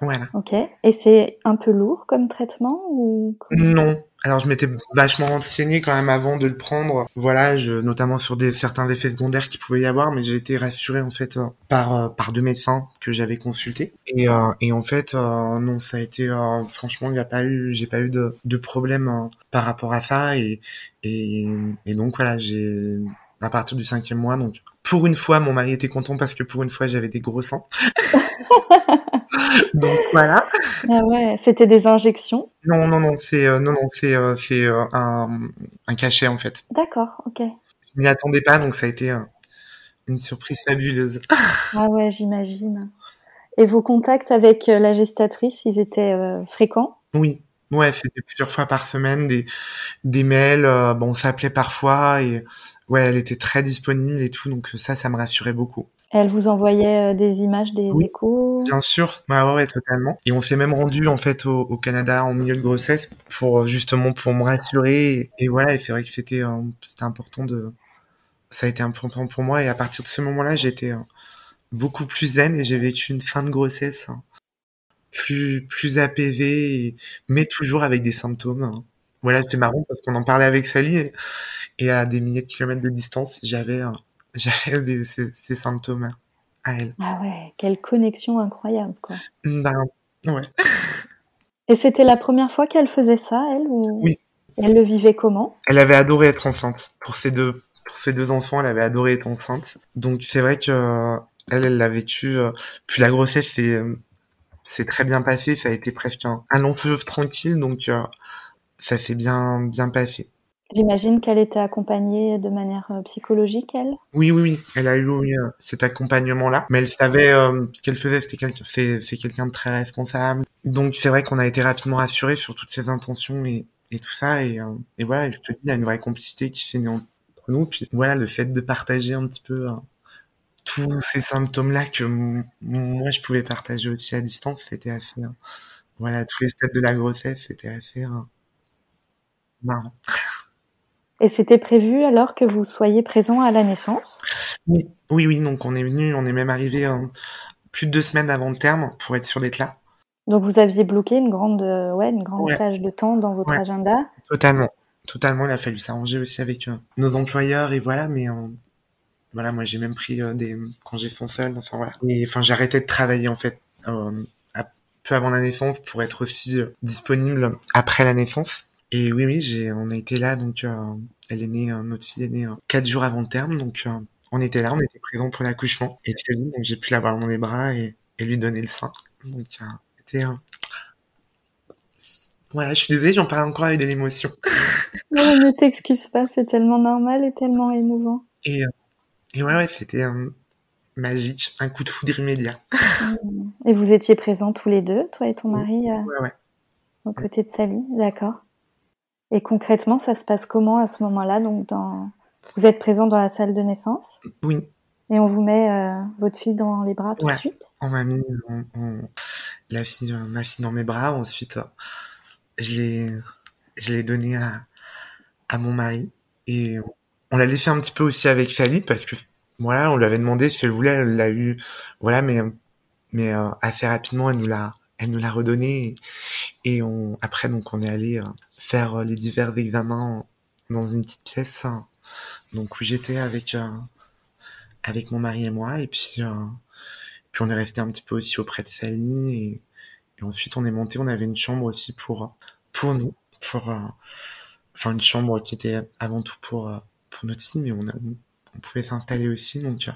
Voilà. Ok. Et c'est un peu lourd comme traitement ou Non. Alors je m'étais vachement renseigné quand même avant de le prendre. Voilà, je, notamment sur des certains effets secondaires qu'il pouvait y avoir, mais j'ai été rassuré en fait euh, par euh, par deux médecins que j'avais consultés. Et euh, et en fait non, ça a été franchement il n'y a pas eu j'ai pas eu de de problème par rapport à ça et et et donc voilà j'ai à partir du cinquième mois donc pour une fois mon mari était content parce que pour une fois j'avais des gros seins. Donc voilà. Ah ouais, c'était des injections? Non, non, non, c'est euh, non, non, c'est euh, c'est euh, un, un cachet en fait. D'accord, ok. Je m'y attendais pas, donc ça a été une surprise fabuleuse. ah ouais, j'imagine. Et vos contacts avec la gestatrice, ils étaient fréquents? Oui, ouais, c'était plusieurs fois par semaine, des des mails, bon, on s'appelait parfois et ouais, elle était très disponible et tout, donc ça, ça me rassurait beaucoup. Elle vous envoyait euh, des images des échos? Bien sûr, ouais, ouais, totalement. Et on s'est même rendu en fait au, Canada en milieu de grossesse pour euh, justement pour me rassurer. Et, voilà, et c'est vrai que c'était euh, c'était important de, ça a été important pour moi. Et à partir de ce moment-là, j'étais beaucoup plus zen et j'ai vécu une fin de grossesse hein, plus plus apaisée, mais toujours avec des symptômes. Hein. Voilà, c'est marrant parce qu'on en parlait avec Sally et, et, à des milliers de kilomètres de distance, j'avais j'avais ces, symptômes à elle. Ah ouais, quelle connexion incroyable, quoi. Ben, ouais. Et c'était la première fois qu'elle faisait ça, elle ou... Oui. elle le vivait comment? Elle avait adoré être enceinte. Pour ses deux, pour ses deux enfants, elle avait adoré être enceinte. Donc c'est vrai que elle, elle l'a vécu. Euh, puis la grossesse, c'est, c'est très bien passé. Ça a été presque un, long feu tranquille, donc euh, ça s'est bien, bien passé. J'imagine qu'elle était accompagnée de manière euh, psychologique, elle? Oui, oui, oui. Elle a eu euh, cet accompagnement-là. Mais elle savait euh, ce qu'elle faisait. C'était quelqu'un, c'est, quelqu'un de très responsable. Donc c'est vrai qu'on a été rapidement rassurés sur toutes ses intentions et, tout ça. Et, et voilà, je te dis, il y a une vraie complicité qui s'est née entre nous. Puis voilà, le fait de partager un petit peu tous ces symptômes-là que moi je pouvais partager aussi à distance, c'était assez... voilà, tous les stades de la grossesse, c'était assez marrant. Et c'était prévu alors que vous soyez présent à la naissance? Oui, oui, oui. Donc on est venu, on est même arrivé euh, plus de deux semaines avant le terme pour être sûr d'être là. Donc vous aviez bloqué une grande, euh, ouais, une grande plage de temps dans votre agenda? Totalement, totalement. Il a fallu s'arranger aussi avec euh, nos employeurs et voilà. Mais voilà, moi j'ai même pris des congés sans solde. Enfin voilà. Et enfin j'ai arrêté de travailler en fait peu avant la naissance pour être aussi disponible après la naissance. Et oui, oui, j'ai, on a été là, donc euh, elle est née, euh, notre fille est née euh, quatre jours avant le terme, donc on était là, on était présents pour l'accouchement. Et vite, donc j'ai pu l'avoir dans les bras et, et lui donner le sein. Donc c'était voilà, je suis désolée, j'en parle encore avec de l'émotion. non, ne t'excuse pas, c'est tellement normal et tellement émouvant. Et, et ouais, ouais, c'était magique, un coup de foudre immédiat. et vous étiez présents tous les deux, toi et ton mari, ouais, ouais. aux côtés de Sally, d'accord. Et concrètement, ça se passe comment à ce moment-là? Donc, dans... vous êtes présent dans la salle de naissance? Oui. Et on vous met euh, votre fille dans les bras tout de suite? On m'a mis la fille, euh, ma fille dans mes bras. Ensuite, euh, je l'ai, je l'ai donnée à, à mon mari. Et on l'a laissé un petit peu aussi avec Sally parce que voilà, on lui avait demandé si elle voulait, elle l'a eu, voilà, mais mais assez rapidement, elle nous l'a, elle nous l'a redonné. Et, on après donc on est allé faire euh, les divers examens dans une petite pièce. Donc où j'étais avec euh, avec mon mari et moi. Et puis euh, puis on est resté un petit peu aussi auprès de Sally. Et, et ensuite on est monté. On avait une chambre aussi pour pour nous pour enfin une chambre qui était avant tout pour pour notre fille. Mais on a on pouvait s'installer aussi. Donc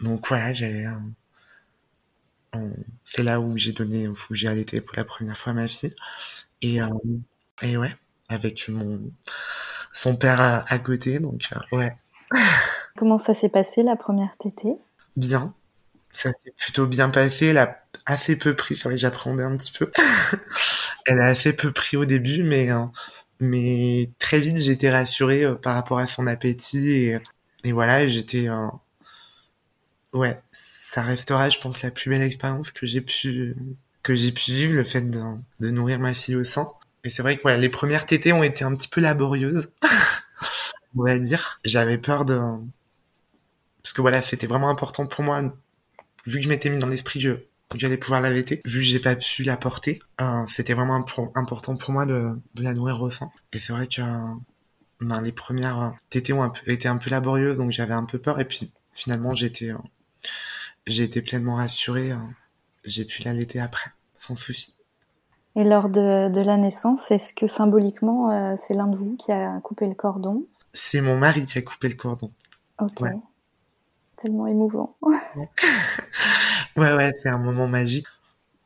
donc voilà j'avais c'est là où j'ai donné où j'ai allaité pour la première fois ma fille et et ouais, avec mon son père à, côté, donc euh, ouais. Comment ça s'est passé la première tétée? Bien. Ça s'est plutôt bien passé. Elle a assez peu pris. C'est vrai que j'appréhendais un petit peu. elle a assez peu pris au début, mais euh, mais très vite j'ai été rassurée euh, par rapport à son appétit et, et voilà, j'étais ouais, ça restera, je pense, la plus belle expérience que j'ai pu que j'ai pu vivre, le fait de, de nourrir ma fille au sein. Et c'est vrai que les premières tétées ont été un petit peu laborieuses, on va dire. J'avais peur de parce que voilà, c'était vraiment important pour moi, vu que je m'étais mis dans l'esprit que j'allais pouvoir l'allaiter, vu que j'ai pas pu la porter, euh, c'était vraiment important pour moi de, de la nourrir au sein. Et c'est vrai que ben, les premières tétées ont été un peu laborieuses, donc j'avais un peu peur. Et puis finalement, j'étais, euh, j'ai été pleinement rassurée. Euh, j'ai pu l'allaiter après, sans souci. Et lors de, de la naissance, est-ce que symboliquement, c'est l'un de vous qui a coupé le cordon? C'est mon mari qui a coupé le cordon. Ok. Ouais tellement émouvant. ouais, ouais, c'est un moment magique.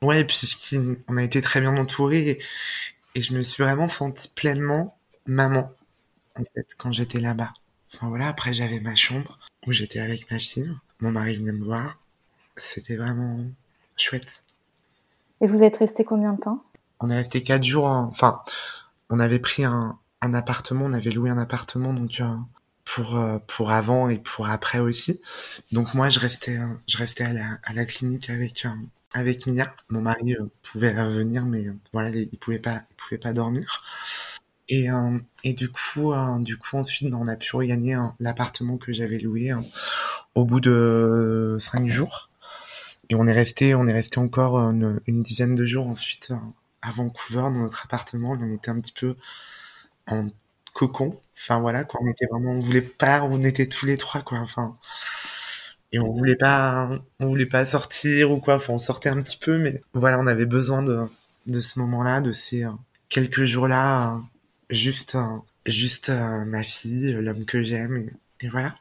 Ouais, et puis on a été très bien entourés et, je me suis vraiment sentie pleinement maman, en fait, quand j'étais là-bas. Enfin voilà, après j'avais ma chambre où j'étais avec ma fille, mon mari venait me voir. C'était vraiment chouette. Et vous êtes resté combien de temps? On est resté quatre jours. Enfin, on avait pris un, appartement, on avait loué un appartement, donc euh, pour euh, pour avant et pour après aussi. Donc moi je restais je restais à la, à la clinique avec euh, avec Mia. Mon mari euh, pouvait revenir mais voilà il pouvait pas il pouvait pas dormir. Et et du coup du coup ensuite on a pu regagner l'appartement que j'avais loué au bout de cinq jours. Et on est resté on est resté encore une, une dizaine de jours ensuite à Vancouver dans notre appartement. On était un petit peu en cocon. Enfin voilà, quoi, on était vraiment, on voulait pas, on était tous les trois quoi. Enfin, et on voulait pas, on voulait pas sortir ou quoi. Enfin, on sortait un petit peu, mais voilà, on avait besoin de ce moment-là, de ces euh, quelques jours-là, euh, juste, euh, juste ma fille, l'homme que j'aime, et, voilà.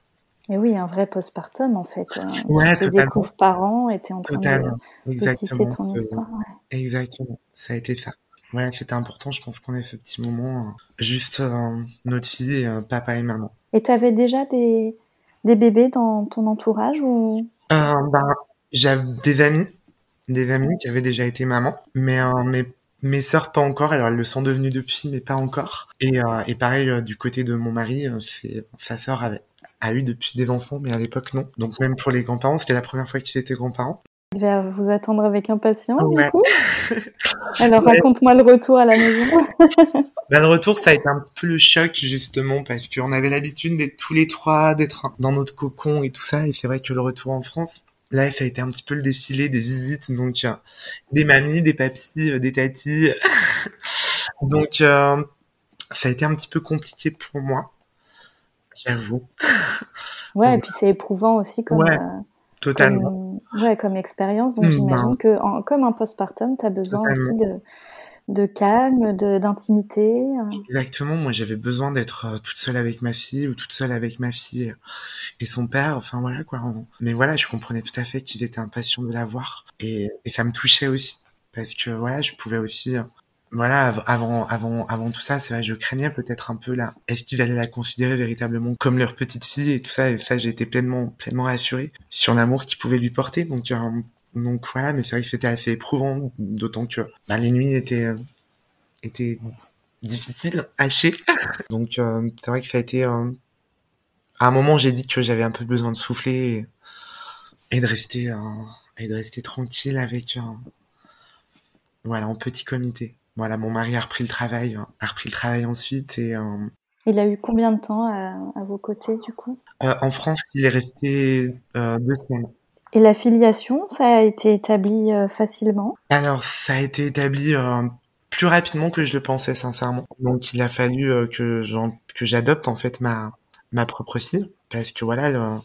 Et oui, un vrai postpartum en fait. Ouais, tu découvres parents et en train de, Exactement, ton histoire. Exactement, ça a été ça. Voilà, c'était important, je pense qu'on ait ce petit moment, euh, juste euh, notre fille, euh, papa et maman. Et tu avais déjà des, des bébés dans ton entourage ou? Ben, J'avais des amis, des amis qui avaient déjà été maman, mais mes, mes sœurs pas encore, alors elles le sont devenues depuis, mais pas encore. Et, et pareil, du côté de mon mari, c'est sa sœur avait, a eu depuis des enfants, mais à l'époque non. Donc même pour les grands-parents, c'était la première fois qu'ils étaient grands-parents. Je vais vous attendre avec impatience, du coup. Alors, raconte-moi le retour à la maison. ben, le retour, ça a été un petit peu le choc, justement, parce qu'on avait l'habitude d'être tous les trois, d'être dans notre cocon et tout ça. Et c'est vrai que le retour en France, là, ça a été un petit peu le défilé des visites. Donc, euh, des mamies, des papis, euh, des tatis. donc, euh, ça a été un petit peu compliqué pour moi. J'avoue. Ouais, et puis c'est éprouvant aussi comme... Ouais, totalement. Ouais, comme expérience. Donc, mmh, j'imagine bah. que, comme un postpartum, tu as besoin aussi de, de calme, d'intimité. Hein. Exactement. Moi, j'avais besoin d'être euh, toute seule avec ma fille ou toute seule avec ma fille et son père. Enfin, voilà, quoi. Mais voilà, je comprenais tout à fait qu'il était impatient de la voir. Et, ça me touchait aussi. Parce que, voilà, je pouvais aussi euh, voilà, avant, avant, avant tout ça, je craignais peut-être un peu là. Est-ce qu'ils allaient la considérer véritablement comme leur petite fille et tout ça Et ça, été pleinement, pleinement rassuré sur l'amour qu'ils pouvaient lui porter. Donc, euh, donc voilà, mais c'est vrai que c'était assez éprouvant, d'autant que bah, les nuits étaient, euh, étaient difficiles, hachées. donc euh, c'est vrai que ça a été. à un moment, j'ai dit que j'avais un peu besoin de souffler et, et de rester, et de rester tranquille avec. voilà, en petit comité. Voilà, mon mari a repris le travail, a repris le travail ensuite et. Euh, il a eu combien de temps à, vos côtés du coup? Euh, En France, il est resté euh, deux semaines. Et la filiation, ça a été établi facilement? Alors, ça a été établi plus rapidement que je le pensais sincèrement. Donc, il a fallu que j'adopte en fait ma propre fille. Parce que voilà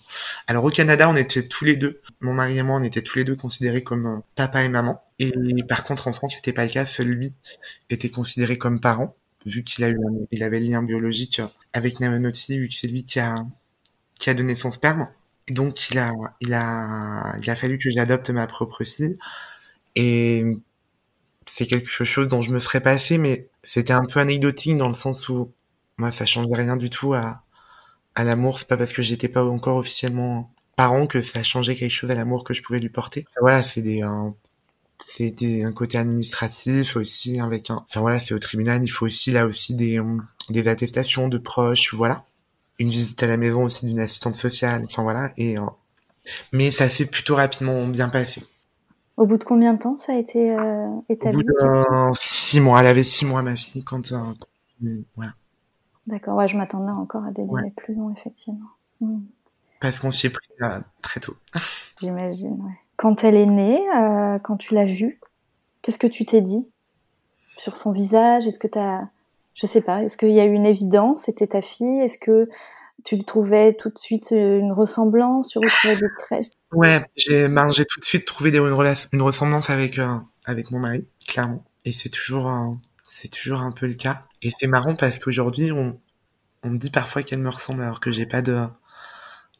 alors au Canada on était tous les deux mon mari et moi on était tous les deux considérés comme euh, papa et maman. Et par contre en France c'était pas le cas. Seul lui était considéré comme parent vu qu'il a il avait le lien biologique avec notre fille vu que c'est lui qui a donné son sperme donc il a il a il a fallu que j'adopte ma propre fille et c'est quelque chose dont je me serais passé mais c'était un peu anecdotique dans le sens où moi ça changeait rien du tout à à l'amour, c'est pas parce que j'étais pas encore officiellement parent que ça changeait quelque chose à l'amour que je pouvais lui porter. Voilà, c'est des un, un côté administratif aussi avec un enfin voilà, c'est au tribunal, il faut aussi là aussi des des attestations de proches, voilà. Une visite à la maison aussi d'une assistante sociale, enfin voilà et Mais ça s'est plutôt rapidement bien passé. Au bout de combien de temps ça a été euh, établi Au bout de six mois, elle avait six mois ma fille quand euh, voilà. D'accord, ouais, je m'attendais encore à des délais plus longs effectivement. Hmm. Parce qu'on s'y est pris euh, très tôt. J'imagine. Ouais. Quand elle est née, quand tu l'as vue, qu'est-ce que tu t'es dit sur son visage? Est-ce que tu as, je sais pas, est-ce qu'il y a eu une évidence? C'était ta fille? Est-ce que tu trouvais tout de suite euh, une ressemblance, tu retrouvais des traits? Ouais, j'ai ben, tout de suite trouvé une ressemblance avec euh, avec mon mari, clairement. Et c'est toujours c'est toujours un peu le cas. Et c'est marrant parce qu'aujourd'hui on on me dit parfois qu'elle me ressemble alors que j'ai pas de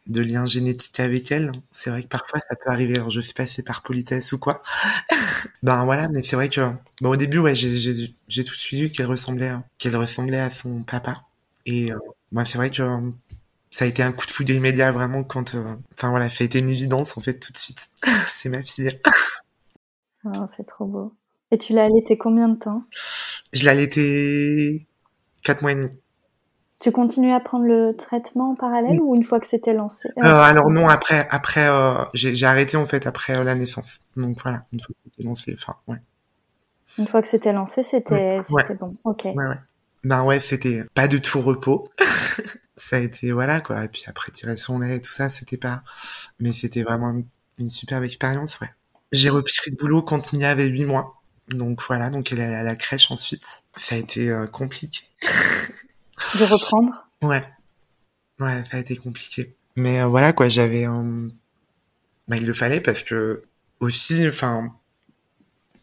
de lien génétique avec elle. C'est vrai que parfois ça peut arriver. Alors je sais pas si c'est par politesse ou quoi. ben voilà, mais c'est vrai que bon au début ouais j'ai tout de suite vu qu'elle ressemblait qu'elle ressemblait à son papa. Et euh, moi c'est vrai que ça a été un coup de foudre immédiat vraiment quand euh, enfin voilà ça a été une évidence en fait tout de suite c'est ma fille oh, c'est trop beau et tu l'as allaité combien de temps? Je l'ai allaité quatre mois et demi tu continues à prendre le traitement en parallèle ou une fois que c'était lancé? Euh, alors non après après euh, j'ai arrêté en fait après la naissance. Donc voilà une fois que c'était lancé enfin ouais. Une fois que c'était lancé c'était c'était bon. Ok. Ouais ouais. Ben ouais c'était pas de tout repos. Ça a été voilà quoi. Et puis après tirer son lait et tout ça c'était pas mais c'était vraiment une, superbe expérience ouais. J'ai repris le boulot quand Mia avait 8 mois. Donc voilà donc elle est à la crèche ensuite. Ça a été euh, compliqué de reprendre? Ouais. Ouais ça a été compliqué. Mais euh, voilà quoi j'avais bah, il le fallait parce que aussi enfin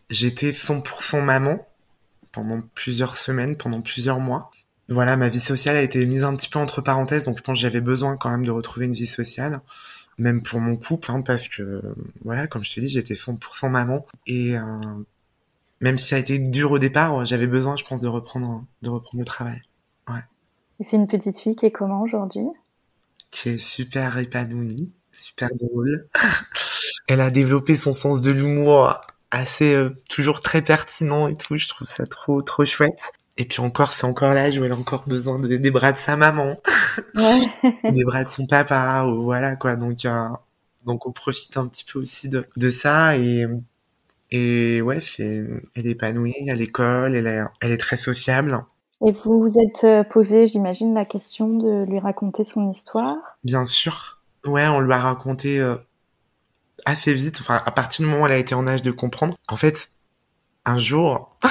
j'étais 100% maman pendant plusieurs semaines pendant plusieurs mois. Voilà, ma vie sociale a été mise un petit peu entre parenthèses, donc je pense que j'avais besoin quand même de retrouver une vie sociale, même pour mon couple, hein, parce que, voilà, comme je te dis, j'étais 100% maman, et euh, même si ça a été dur au départ, j'avais besoin, je pense, de reprendre, de reprendre le travail. C'est une petite fille qui est comment aujourd'hui? Qui est super épanouie, super drôle. Elle a développé son sens de l'humour assez euh, toujours très pertinent et tout. Je trouve ça trop trop chouette. Et puis encore, c'est encore l'âge où elle a encore besoin de, des bras de sa maman, des bras de son papa, ou voilà quoi. Donc, euh, donc on profite un petit peu aussi de, de ça et et ouais, c'est elle est épanouie à l'école, elle est elle est très sociable. Et vous vous êtes euh, posé, j'imagine, la question de lui raconter son histoire. Bien sûr. Ouais, on lui a raconté euh, assez vite. Enfin, à partir du moment où elle a été en âge de comprendre. En fait, un jour.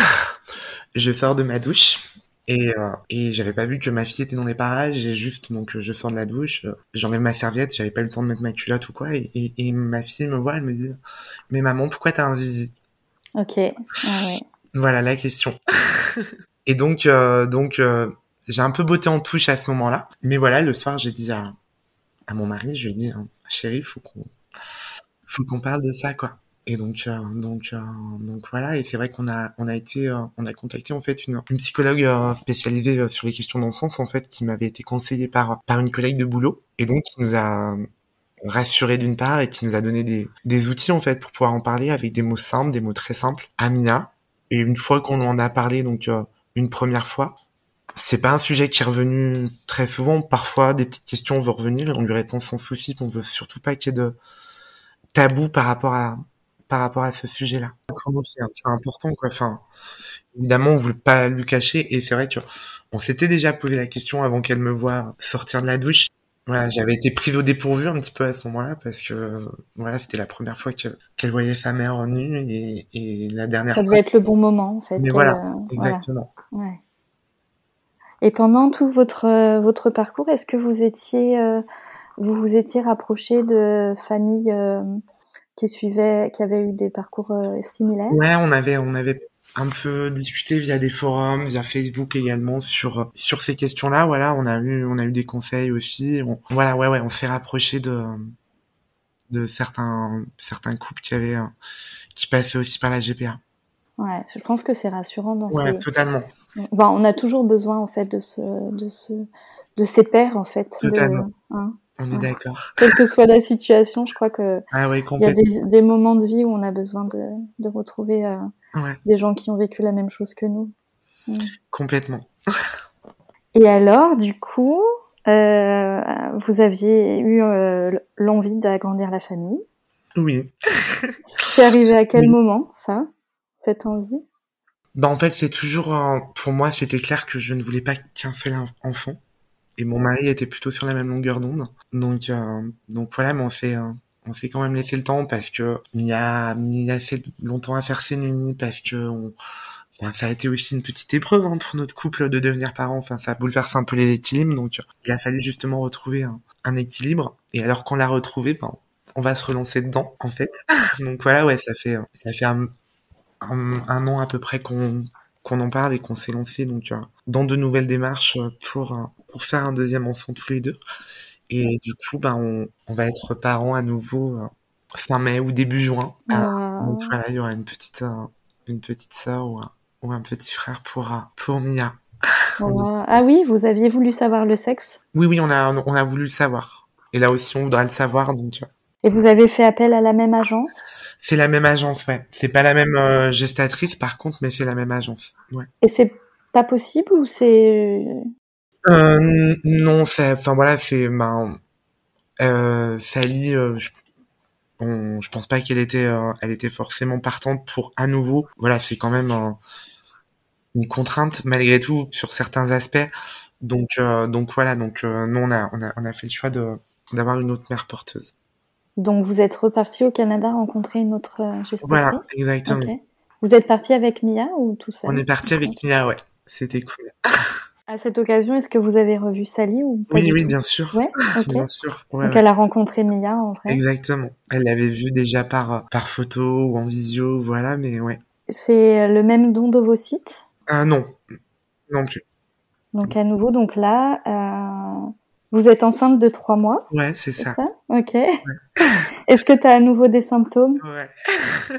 je sors de ma douche et, euh, et j'avais pas vu que ma fille était dans les parages et juste donc je sors de la douche euh, j'enlève ma serviette j'avais pas eu le temps de mettre ma culotte ou quoi et, et, ma fille me voit elle me dit mais maman pourquoi t'as un zizi? Ok ah ouais. voilà la question et donc euh, donc euh, j'ai un peu botté en touche à ce moment-là mais voilà le soir j'ai dit à, à mon mari je lui ai dit chérie faut qu'on faut qu'on parle de ça quoi et donc, euh, donc, euh, donc voilà. Et c'est vrai qu'on a, on a été, euh, on a contacté en fait une, une psychologue spécialisée sur les questions d'enfance en fait, qui m'avait été conseillée par par une collègue de boulot, et donc qui nous a rassuré d'une part et qui nous a donné des, des outils en fait pour pouvoir en parler avec des mots simples, des mots très simples à Mia. Et une fois qu'on en a parlé, donc une première fois, c'est pas un sujet qui est revenu très souvent. Parfois, des petites questions vont revenir et on lui répond sans souci. On veut surtout pas qu'il y ait de tabou par rapport à, par rapport à ce sujet-là. C'est important, quoi. Enfin, évidemment, on voulait pas lui cacher, et c'est vrai que on s'était déjà posé la question avant qu'elle me voie sortir de la douche. Voilà, j'avais été prise au dépourvu un petit peu à ce moment-là parce que voilà, c'était la première fois qu'elle voyait sa mère nue et, et la dernière. Ça devait être le bon moment, en fait. Mais voilà, exactement. Ouais. Et pendant tout votre euh, votre parcours, est-ce que vous étiez euh, vous vous étiez rapproché de familles euh, qui suivaient, qui avaient eu des parcours euh, similaires? Ouais, on avait, on avait un peu discuté via des forums, via Facebook également sur sur ces questions-là. Voilà, on a eu on a eu des conseils aussi. voilà, ouais, ouais, on s'est rapproché de de certains certains couples qui avaient qui passaient aussi par la GPA. Ouais, je pense que c'est rassurant dans ouais, totalement. on a toujours besoin en fait de ce de ce de ces pairs en fait. Totalement. Hein. On est d'accord. Quelle que soit la situation, je crois que ah oui, il y a des, des, moments de vie où on a besoin de, de retrouver euh, des gens qui ont vécu la même chose que nous. Complètement. Et alors, du coup, Euh, vous aviez eu euh, l'envie d'agrandir la famille. Oui. C'est arrivé à quel moment, ça, cette envie? Bah en fait, c'est toujours pour moi, c'était clair que je ne voulais pas qu'un seul enfant. Et mon mari était plutôt sur la même longueur d'onde. Donc euh, donc voilà, mais on s'est on s'est quand même laissé le temps parce que il y a mis assez longtemps à faire ses nuits parce que ça a été aussi une petite épreuve hein, pour notre couple de devenir parents. Enfin, ça bouleverse un peu les équilibres. Donc, il a fallu justement retrouver un, un équilibre. Et alors qu'on l'a retrouvé, ben, on va se relancer dedans, en fait. donc voilà, ouais, ça fait ça fait un, un, an à peu près qu'on qu'on en parle et qu'on s'est lancé donc dans de nouvelles démarches pour pour faire un deuxième enfant tous les deux. Et du coup, ben on, on va être parents à nouveau euh, fin mai ou début juin. Ah. Donc voilà, il y aura une petite euh, une petite sœur ou un, ou un petit frère pour, pour Mia. ah oui, vous aviez voulu savoir le sexe? Oui, oui, on a, on a voulu le savoir. Et là aussi, on voudra le savoir. Donc... Et vous avez fait appel à la même agence? C'est la même agence, ouais. C'est pas la même euh, gestatrice, par contre, mais c'est la même agence. Ouais. Et c'est pas possible ou c'est euh, Non, c'est, enfin voilà, c'est, ben, euh, Sally, euh, je, je pense pas qu'elle était, euh, elle était forcément partante pour à nouveau. Voilà, c'est quand même une contrainte malgré tout sur certains aspects. Donc, euh, donc voilà, donc euh, nous on a, on a, on a fait le choix de d'avoir une autre mère porteuse. Donc vous êtes reparti au Canada rencontrer une autre euh, gestatrice. Voilà, exactement. Vous êtes parti avec Mia ou tout seul? On est parti avec Mia, ouais. C'était cool. À cette occasion, est-ce que vous avez revu Sally ou pas Oui, oui, bien sûr. Ouais, bien sûr. Donc elle a rencontré Mia en vrai. Exactement. Elle l'avait vue déjà par par photo ou en visio, voilà, mais ouais. C'est le même don d'ovocytes ah non, non plus. Donc à nouveau, donc là, euh, vous êtes enceinte de trois mois. Ouais, c'est ça. Ok. Est-ce que tu as à nouveau des symptômes? Ouais.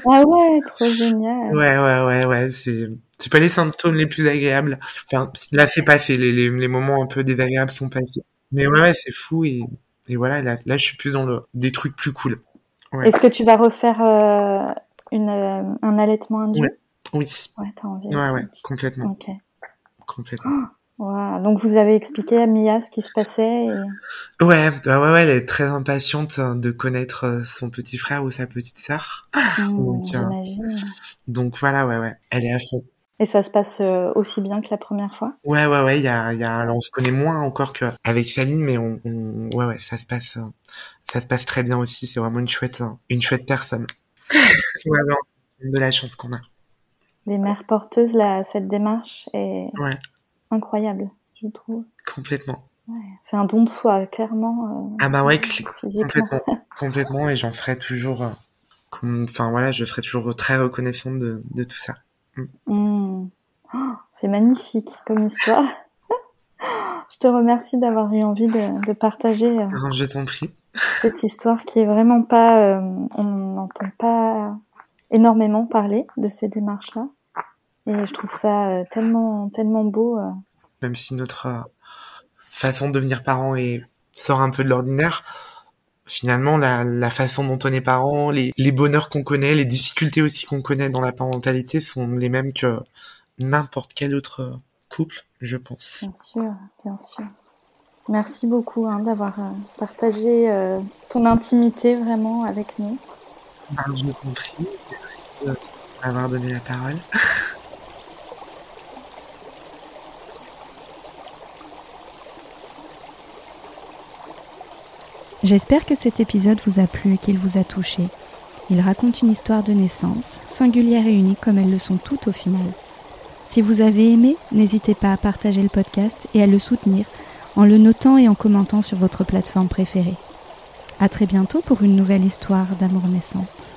ah ouais, trop génial. Ouais, ouais, ouais, ouais. C'est c'est pas les symptômes les plus agréables. Enfin, là c'est passé, les, les, les moments un peu désagréables sont passés. Mais ouais, ouais c'est fou et, et voilà, là, là je suis plus dans le des trucs plus cool. Ouais. Est-ce que tu vas refaire euh, une, euh, un allaitement induit. Oui. Ouais, t'as envie. Ouais, ouais, complètement. Ok. Complètement. Oh, Donc vous avez expliqué à Mia ce qui se passait. Et... Ouais, bah ouais, ouais, elle est très impatiente de connaître euh, son petit frère ou sa petite sœur. Mmh, donc, J'imagine. Euh, donc voilà, ouais, ouais, elle est à fond. Et ça se passe euh, aussi bien que la première fois? Ouais, ouais, ouais. Y a, y a, alors on se connaît moins encore qu'avec Fanny, mais on, on, ouais, ouais, ça se passe, ça se passe très bien aussi. C'est vraiment une chouette, une chouette personne. ouais, ouais, de la chance qu'on a les mères porteuses, là, cette démarche est incroyable, je trouve. Complètement. Ouais, c'est un don de soi, clairement. Euh, ah bah ouais, complètement, complètement, et j'en ferai toujours, euh, enfin voilà, je serai toujours très reconnaissante de, de tout ça. Mm. Mm. Oh, c'est magnifique comme histoire. je te remercie d'avoir eu envie de, de partager. Euh, je t'en prie. cette histoire qui est vraiment pas, on n'entend pas énormément parler de ces démarches-là. Et je trouve ça euh, tellement, tellement beau. Euh. Même si notre euh, façon de devenir parent est, sort un peu de l'ordinaire, finalement, la, la, façon dont on est parent, les, les bonheurs qu'on connaît, les difficultés aussi qu'on connaît dans la parentalité sont les mêmes que n'importe quel autre couple, je pense. Bien sûr, bien sûr. Merci beaucoup hein, d'avoir partagé ton intimité vraiment avec nous. Ben, je vous prie. Merci d'avoir donné la parole. J'espère que cet épisode vous a plu et qu'il vous a touché. Il raconte une histoire de naissance, singulière et unique comme elles le sont toutes au final. Si vous avez aimé, n'hésitez pas à partager le podcast et à le soutenir en le notant et en commentant sur votre plateforme préférée. À très bientôt pour une nouvelle histoire d'amour naissante.